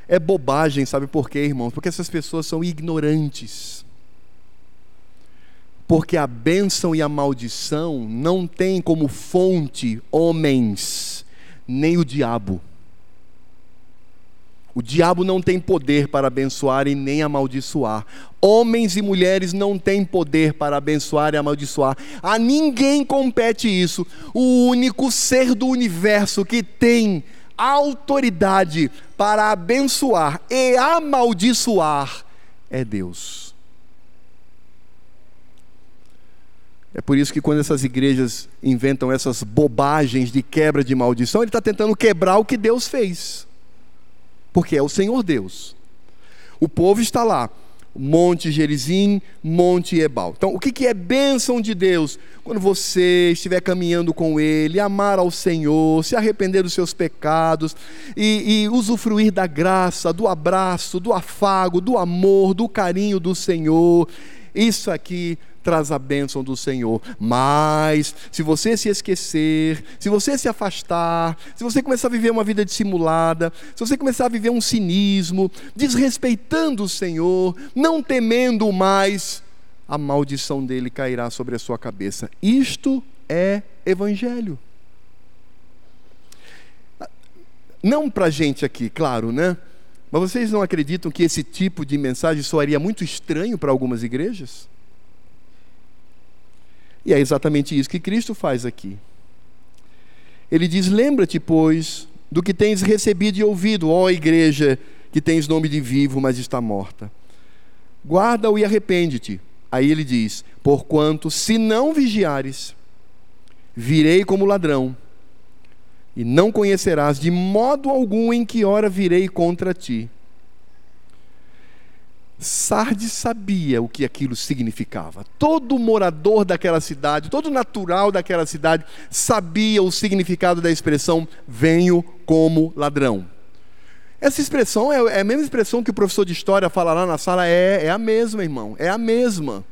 A: É bobagem, sabe por quê, irmãos? Porque essas pessoas são ignorantes. Porque a bênção e a maldição não tem como fonte homens, nem o diabo. O diabo não tem poder para abençoar e nem amaldiçoar. Homens e mulheres não têm poder para abençoar e amaldiçoar. A ninguém compete isso. O único ser do universo que tem autoridade para abençoar e amaldiçoar é Deus. É por isso que quando essas igrejas inventam essas bobagens de quebra de maldição, ele está tentando quebrar o que Deus fez porque é o Senhor Deus. O povo está lá, Monte Gerizim, Monte Ebal. Então, o que é bênção de Deus? Quando você estiver caminhando com Ele, amar ao Senhor, se arrepender dos seus pecados e, e usufruir da graça, do abraço, do afago, do amor, do carinho do Senhor. Isso aqui traz a bênção do Senhor. Mas, se você se esquecer, se você se afastar, se você começar a viver uma vida dissimulada, se você começar a viver um cinismo, desrespeitando o Senhor, não temendo mais, a maldição dele cairá sobre a sua cabeça. Isto é evangelho. Não para gente aqui, claro, né? Mas vocês não acreditam que esse tipo de mensagem soaria muito estranho para algumas igrejas? E é exatamente isso que Cristo faz aqui. Ele diz: Lembra-te, pois, do que tens recebido e ouvido, ó igreja que tens nome de vivo, mas está morta. Guarda-o e arrepende-te. Aí ele diz: Porquanto, se não vigiares, virei como ladrão, e não conhecerás de modo algum em que hora virei contra ti. Sardes sabia o que aquilo significava. Todo morador daquela cidade, todo natural daquela cidade, sabia o significado da expressão venho como ladrão. Essa expressão é, é a mesma expressão que o professor de história fala lá na sala, é, é a mesma, irmão, é a mesma.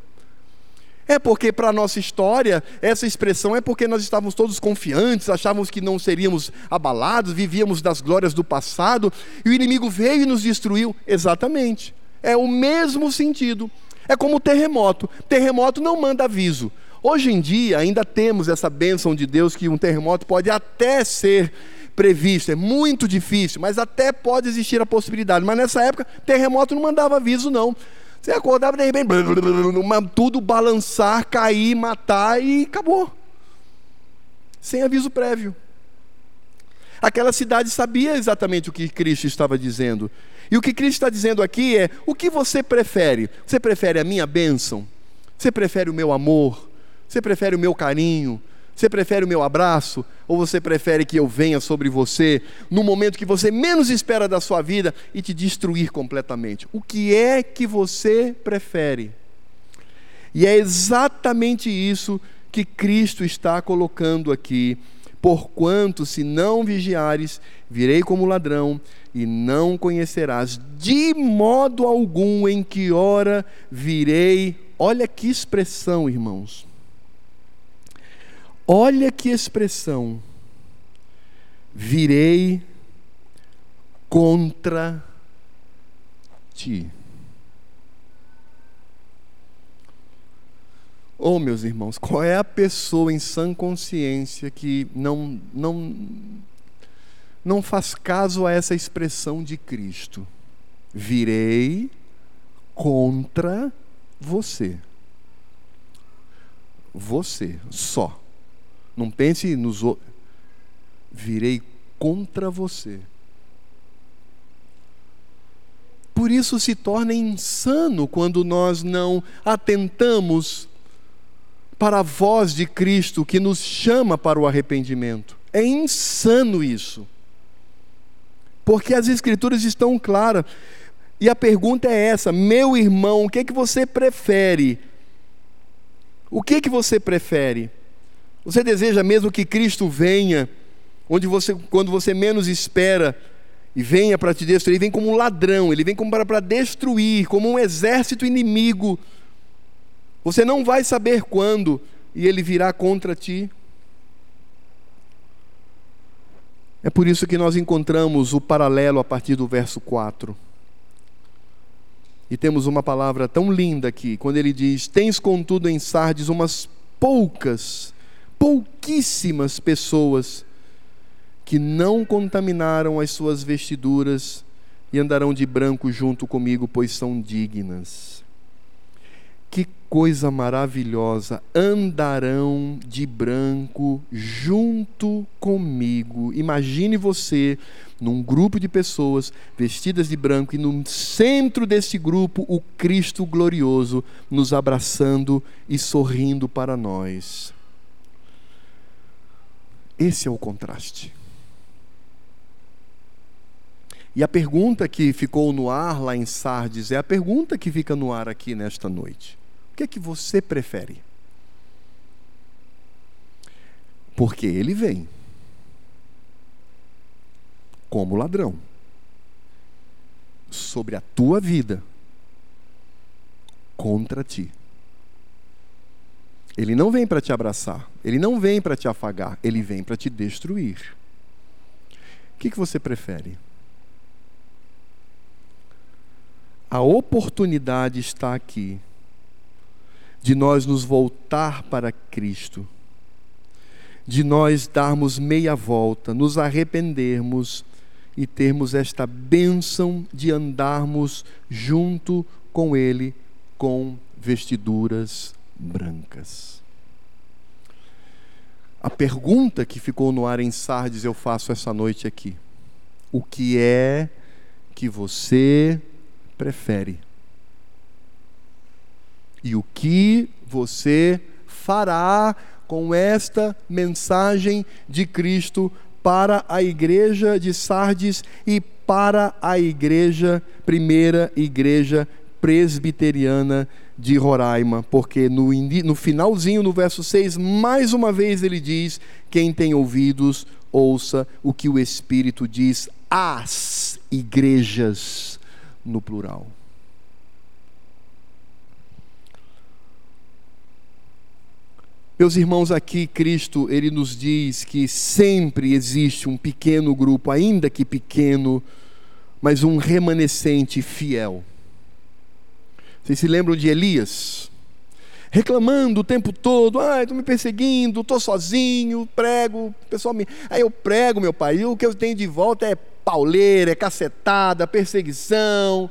A: É porque para a nossa história, essa expressão é porque nós estávamos todos confiantes, achávamos que não seríamos abalados, vivíamos das glórias do passado, e o inimigo veio e nos destruiu. Exatamente. É o mesmo sentido. É como o terremoto. Terremoto não manda aviso. Hoje em dia ainda temos essa bênção de Deus que um terremoto pode até ser previsto, é muito difícil, mas até pode existir a possibilidade. Mas nessa época, terremoto não mandava aviso, não. Você acordava de repente, tudo balançar, cair, matar e acabou. Sem aviso prévio. Aquela cidade sabia exatamente o que Cristo estava dizendo. E o que Cristo está dizendo aqui é: o que você prefere? Você prefere a minha bênção? Você prefere o meu amor? Você prefere o meu carinho? Você prefere o meu abraço? Ou você prefere que eu venha sobre você no momento que você menos espera da sua vida e te destruir completamente? O que é que você prefere? E é exatamente isso que Cristo está colocando aqui. Porquanto, se não vigiares, virei como ladrão, e não conhecerás de modo algum em que hora virei. Olha que expressão, irmãos. Olha que expressão. Virei contra ti. Oh, meus irmãos, qual é a pessoa em sã consciência que não, não, não faz caso a essa expressão de Cristo? Virei contra você. Você, só. Não pense nos outros. Virei contra você. Por isso se torna insano quando nós não atentamos para a voz de Cristo que nos chama para o arrependimento. É insano isso. Porque as escrituras estão claras. E a pergunta é essa: meu irmão, o que é que você prefere? O que é que você prefere? Você deseja mesmo que Cristo venha, onde você, quando você menos espera, e venha para te destruir, ele vem como um ladrão, ele vem como para, para destruir, como um exército inimigo você não vai saber quando e ele virá contra ti. É por isso que nós encontramos o paralelo a partir do verso 4. E temos uma palavra tão linda aqui, quando ele diz: Tens contudo em Sardes umas poucas, pouquíssimas pessoas que não contaminaram as suas vestiduras e andarão de branco junto comigo, pois são dignas. Que coisa maravilhosa, andarão de branco junto comigo. Imagine você num grupo de pessoas vestidas de branco e no centro desse grupo o Cristo glorioso nos abraçando e sorrindo para nós. Esse é o contraste. E a pergunta que ficou no ar lá em Sardes é a pergunta que fica no ar aqui nesta noite. Que é que você prefere? Porque ele vem como ladrão sobre a tua vida contra ti. Ele não vem para te abraçar, ele não vem para te afagar, ele vem para te destruir. O que, que você prefere? A oportunidade está aqui de nós nos voltar para Cristo, de nós darmos meia volta, nos arrependermos e termos esta bênção de andarmos junto com Ele com vestiduras brancas. A pergunta que ficou no ar em Sardes eu faço essa noite aqui. O que é que você prefere? E o que você fará com esta mensagem de Cristo para a igreja de Sardes e para a igreja, primeira igreja presbiteriana de Roraima, porque no, no finalzinho, no verso 6, mais uma vez ele diz: Quem tem ouvidos, ouça o que o Espírito diz às igrejas, no plural. Meus irmãos, aqui Cristo, ele nos diz que sempre existe um pequeno grupo, ainda que pequeno, mas um remanescente fiel. Vocês se lembram de Elias? Reclamando o tempo todo, ah, estou me perseguindo, estou sozinho, prego, o pessoal me. Aí eu prego, meu pai, e o que eu tenho de volta é pauleira, é cacetada, perseguição.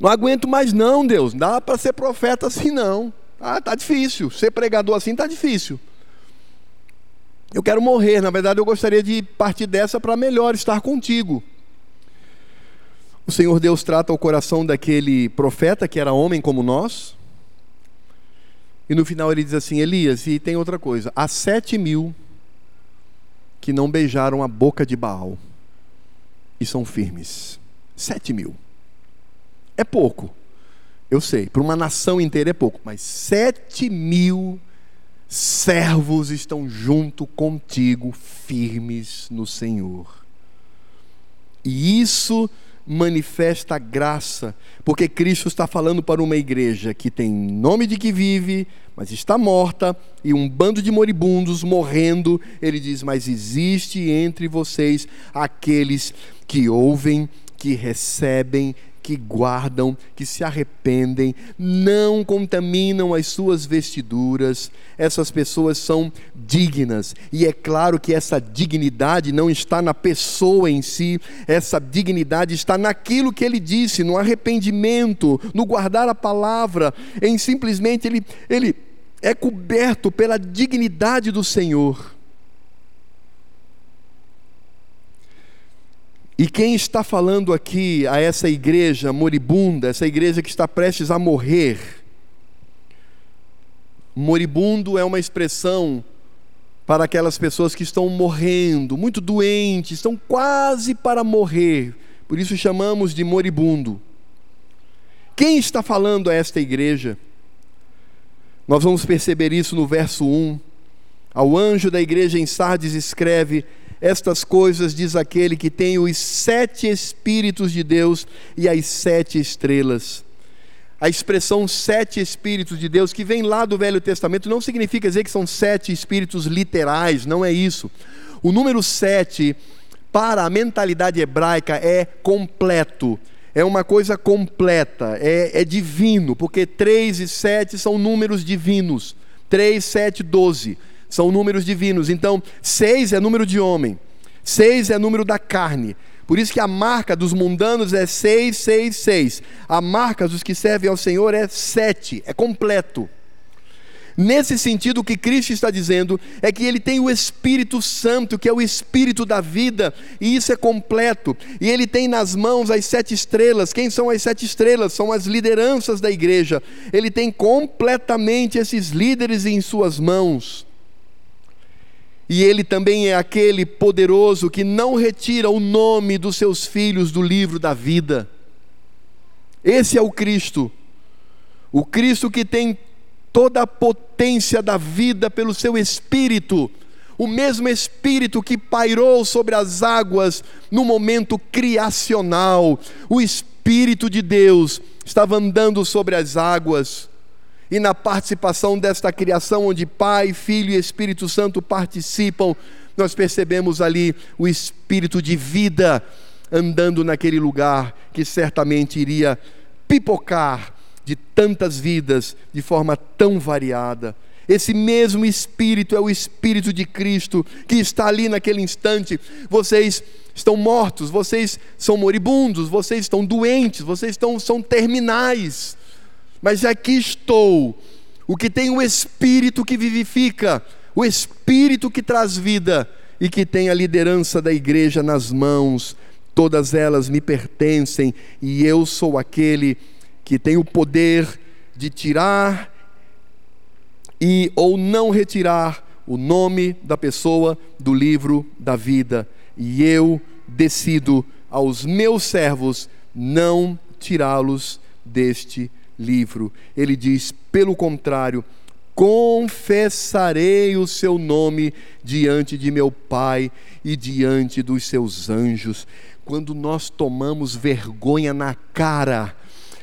A: Não aguento mais, não, Deus, não dá para ser profeta assim, não. Ah, tá difícil. Ser pregador assim tá difícil. Eu quero morrer. Na verdade, eu gostaria de partir dessa para melhor estar contigo. O Senhor Deus trata o coração daquele profeta que era homem como nós. E no final ele diz assim: Elias, e tem outra coisa: há sete mil que não beijaram a boca de Baal e são firmes. Sete mil. É pouco. Eu sei, para uma nação inteira é pouco, mas sete mil servos estão junto contigo, firmes no Senhor. E isso manifesta graça, porque Cristo está falando para uma igreja que tem nome de que vive, mas está morta, e um bando de moribundos morrendo. Ele diz: Mas existe entre vocês aqueles que ouvem, que recebem que guardam, que se arrependem, não contaminam as suas vestiduras. Essas pessoas são dignas. E é claro que essa dignidade não está na pessoa em si, essa dignidade está naquilo que ele disse, no arrependimento, no guardar a palavra, em simplesmente ele, ele é coberto pela dignidade do Senhor. E quem está falando aqui a essa igreja moribunda, essa igreja que está prestes a morrer? Moribundo é uma expressão para aquelas pessoas que estão morrendo, muito doentes, estão quase para morrer. Por isso chamamos de moribundo. Quem está falando a esta igreja? Nós vamos perceber isso no verso 1. Ao anjo da igreja em Sardes escreve: estas coisas diz aquele que tem os sete Espíritos de Deus e as sete estrelas. A expressão sete Espíritos de Deus, que vem lá do Velho Testamento, não significa dizer que são sete Espíritos literais, não é isso. O número sete, para a mentalidade hebraica, é completo é uma coisa completa, é, é, divino, porque 3 e 7 são números divinos. 3, 7, 12 são números divinos. Então, seis é número de homem, seis é número da carne. Por isso que a marca dos mundanos é seis, seis, seis. A marca dos que servem ao Senhor é sete, é completo. Nesse sentido, o que Cristo está dizendo é que ele tem o Espírito Santo, que é o Espírito da vida, e isso é completo. E ele tem nas mãos as sete estrelas. Quem são as sete estrelas? São as lideranças da igreja. Ele tem completamente esses líderes em suas mãos. E ele também é aquele poderoso que não retira o nome dos seus filhos do livro da vida. Esse é o Cristo. O Cristo que tem toda a potência da vida pelo seu espírito. O mesmo espírito que pairou sobre as águas no momento criacional. O espírito de Deus estava andando sobre as águas e na participação desta criação, onde Pai, Filho e Espírito Santo participam, nós percebemos ali o espírito de vida andando naquele lugar que certamente iria pipocar de tantas vidas de forma tão variada. Esse mesmo Espírito é o Espírito de Cristo que está ali naquele instante. Vocês estão mortos, vocês são moribundos, vocês estão doentes, vocês estão, são terminais mas aqui estou, o que tem o Espírito que vivifica, o Espírito que traz vida e que tem a liderança da igreja nas mãos, todas elas me pertencem e eu sou aquele que tem o poder de tirar e ou não retirar o nome da pessoa do livro da vida, e eu decido aos meus servos não tirá-los deste livro. Ele diz, pelo contrário, confessarei o seu nome diante de meu Pai e diante dos seus anjos. Quando nós tomamos vergonha na cara,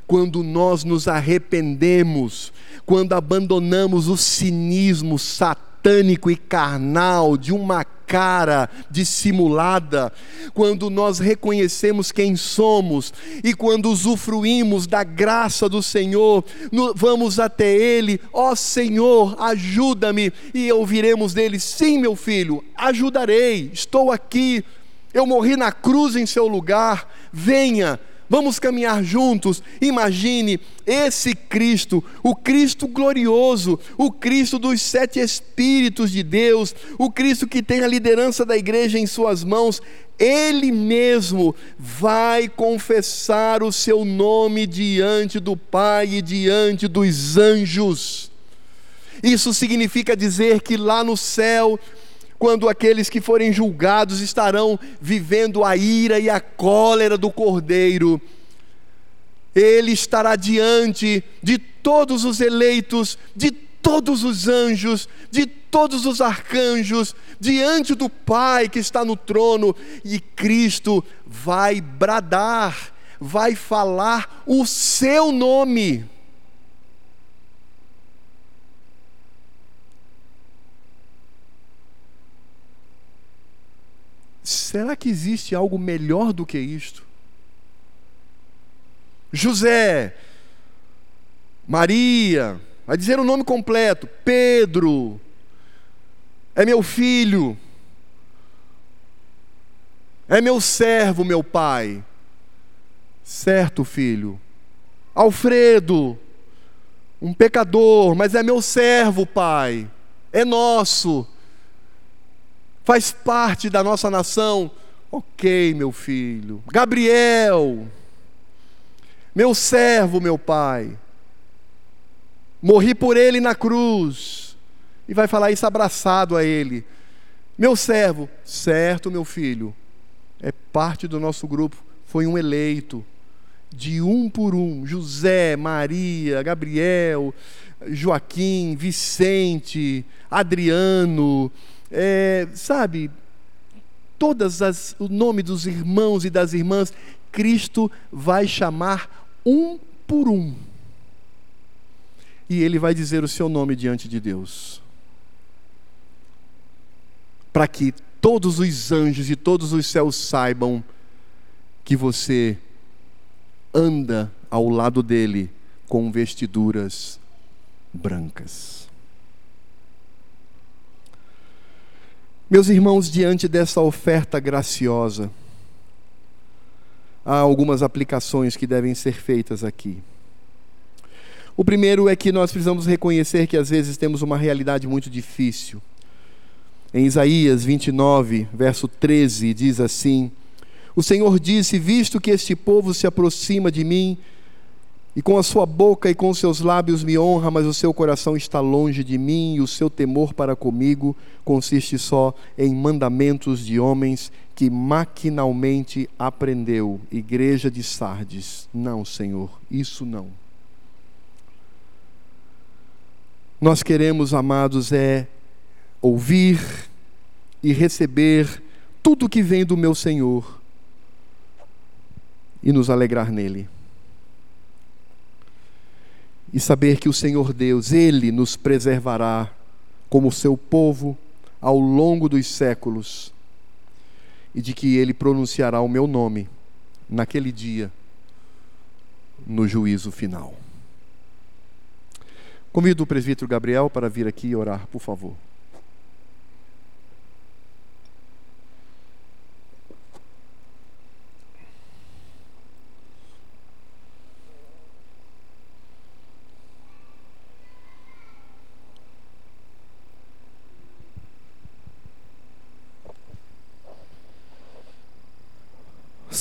A: quando nós nos arrependemos, quando abandonamos o cinismo satânico e carnal de uma cara dissimulada, quando nós reconhecemos quem somos e quando usufruímos da graça do Senhor, vamos até Ele, ó oh, Senhor, ajuda-me, e ouviremos dele: sim, meu filho, ajudarei, estou aqui, eu morri na cruz em seu lugar, venha Vamos caminhar juntos. Imagine esse Cristo, o Cristo glorioso, o Cristo dos sete Espíritos de Deus, o Cristo que tem a liderança da igreja em Suas mãos. Ele mesmo vai confessar o seu nome diante do Pai e diante dos anjos. Isso significa dizer que lá no céu quando aqueles que forem julgados estarão vivendo a ira e a cólera do Cordeiro. Ele estará diante de todos os eleitos, de todos os anjos, de todos os arcanjos, diante do Pai que está no trono, e Cristo vai bradar, vai falar o seu nome. Será que existe algo melhor do que isto? José, Maria, vai dizer o nome completo: Pedro, é meu filho, é meu servo, meu pai. Certo, filho. Alfredo, um pecador, mas é meu servo, pai. É nosso faz parte da nossa nação. Ok, meu filho. Gabriel, meu servo, meu pai. Morri por ele na cruz. E vai falar isso abraçado a ele. Meu servo, certo, meu filho. É parte do nosso grupo. Foi um eleito. De um por um. José, Maria, Gabriel, Joaquim, Vicente, Adriano, é, sabe, todas as, o nome dos irmãos e das irmãs, Cristo vai chamar um por um. E ele vai dizer o seu nome diante de Deus. Para que todos os anjos e todos os céus saibam que você anda ao lado dele com vestiduras brancas. Meus irmãos, diante dessa oferta graciosa, há algumas aplicações que devem ser feitas aqui. O primeiro é que nós precisamos reconhecer que às vezes temos uma realidade muito difícil. Em Isaías 29, verso 13, diz assim: O Senhor disse: Visto que este povo se aproxima de mim E com a sua boca e com seus lábios me honra, mas o seu coração está longe de mim, e o seu temor para comigo consiste só em mandamentos de homens que maquinalmente aprendeu. Igreja de Sardes. Não, Senhor, isso não. Nós queremos, amados, é ouvir e receber tudo que vem do meu Senhor e nos alegrar nele e saber que o Senhor Deus, Ele nos preservará como seu povo ao longo dos séculos e de que Ele pronunciará o meu nome naquele dia, no juízo final. Convido o presbítero Gabriel para vir aqui orar, por favor.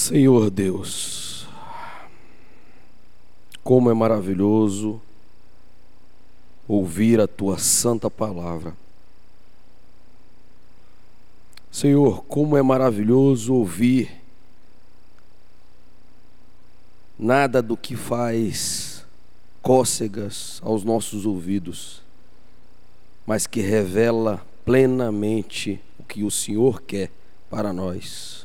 B: Senhor Deus, como é maravilhoso ouvir a tua santa palavra. Senhor, como é maravilhoso ouvir nada do que faz cócegas aos nossos ouvidos, mas que revela plenamente o que o Senhor quer para nós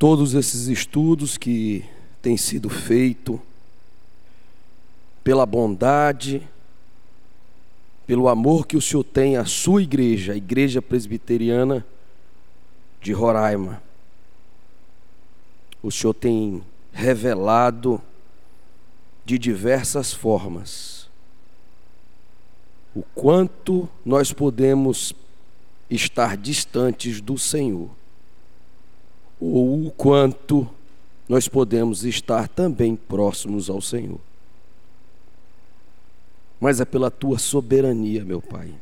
B: todos esses estudos que têm sido feitos, pela bondade, pelo amor que o Senhor tem à sua igreja, a Igreja Presbiteriana de Roraima. O Senhor tem revelado de diversas formas o quanto nós podemos estar distantes do Senhor ou o quanto nós podemos estar também próximos ao Senhor. Mas é pela tua soberania, meu Pai.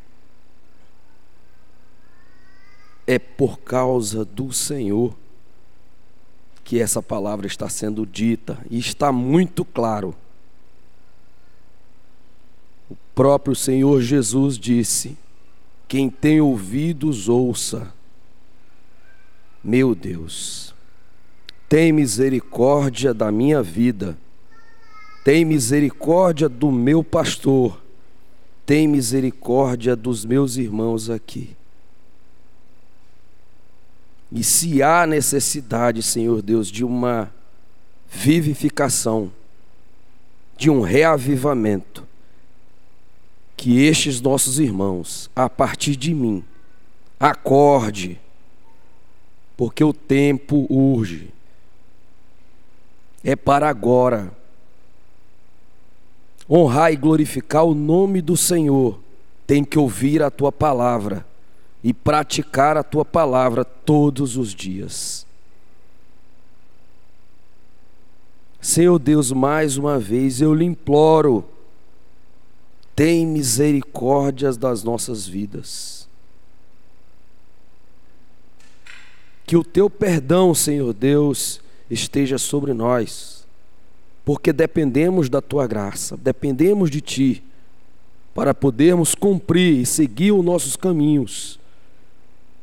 B: É por causa do Senhor que essa palavra está sendo dita e está muito claro. O próprio Senhor Jesus disse: Quem tem ouvidos, ouça meu Deus, tem misericórdia da minha vida, tem misericórdia do meu pastor, tem misericórdia dos meus irmãos aqui. E se há necessidade, Senhor Deus, de uma vivificação, de um reavivamento, que estes nossos irmãos, a partir de mim, acorde, porque o tempo urge. É para agora. Honrar e glorificar o nome do Senhor, tem que ouvir a tua palavra e praticar a tua palavra todos os dias. Senhor Deus, mais uma vez eu lhe imploro, tem misericórdias das nossas vidas. Que o teu perdão, Senhor Deus, esteja sobre nós, porque dependemos da tua graça, dependemos de ti, para podermos cumprir e seguir os nossos caminhos,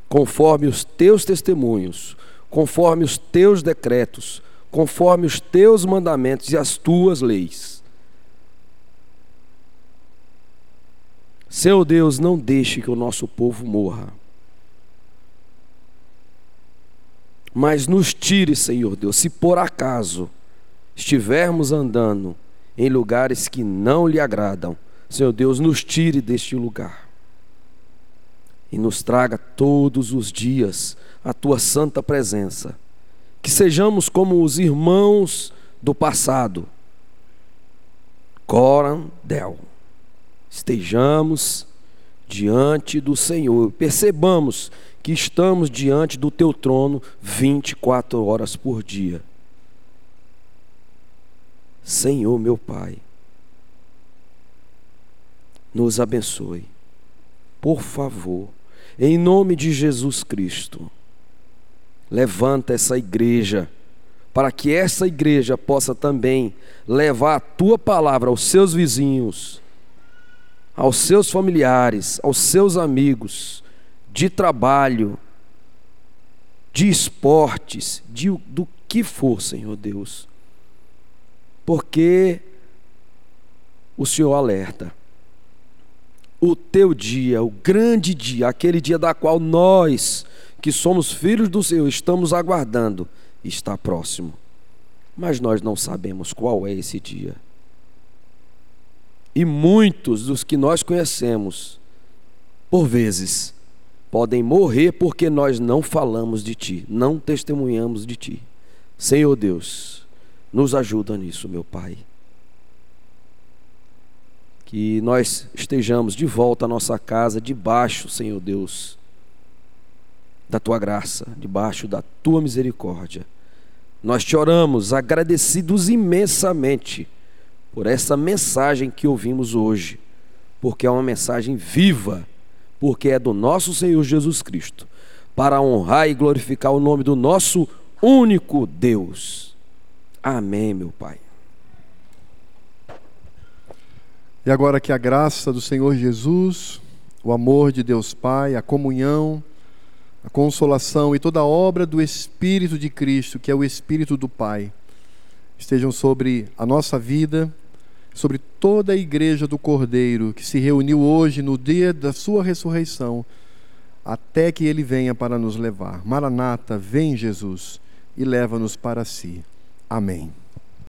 B: conforme os teus testemunhos, conforme os teus decretos, conforme os teus mandamentos e as tuas leis. Seu Deus, não deixe que o nosso povo morra. Mas nos tire, Senhor Deus, se por acaso estivermos andando em lugares que não lhe agradam, Senhor Deus, nos tire deste lugar e nos traga todos os dias a tua santa presença. Que sejamos como os irmãos do passado. Coram Del. Estejamos diante do Senhor. Percebamos que estamos diante do teu trono 24 horas por dia. Senhor, meu Pai, nos abençoe. Por favor, em nome de Jesus Cristo, levanta essa igreja para que essa igreja possa também levar a tua palavra aos seus vizinhos, aos seus familiares, aos seus amigos, de trabalho, de esportes, de, do que for, Senhor Deus. Porque o Senhor alerta. O teu dia, o grande dia, aquele dia da qual nós, que somos filhos do Senhor, estamos aguardando, está próximo. Mas nós não sabemos qual é esse dia. E muitos dos que nós conhecemos, por vezes, podem morrer porque nós não falamos de Ti, não testemunhamos de Ti. Senhor Deus, nos ajuda nisso, meu Pai. Que nós estejamos de volta à nossa casa, debaixo, Senhor Deus, da Tua graça, debaixo da Tua misericórdia. Nós te oramos agradecidos imensamente por essa mensagem que ouvimos hoje, porque é uma mensagem viva, porque é do nosso Senhor Jesus Cristo, para honrar e glorificar o nome do nosso único Deus. Amém, meu Pai.
A: E agora que a graça do Senhor Jesus, o amor de Deus Pai, a comunhão, a consolação e toda a obra do Espírito de Cristo, que é o Espírito do Pai, estejam sobre a nossa vida, sobre toda a igreja do Cordeiro que se reuniu hoje no dia da sua ressurreição, até que ele venha para nos levar. Maranata, vem Jesus e leva-nos para si. Amém.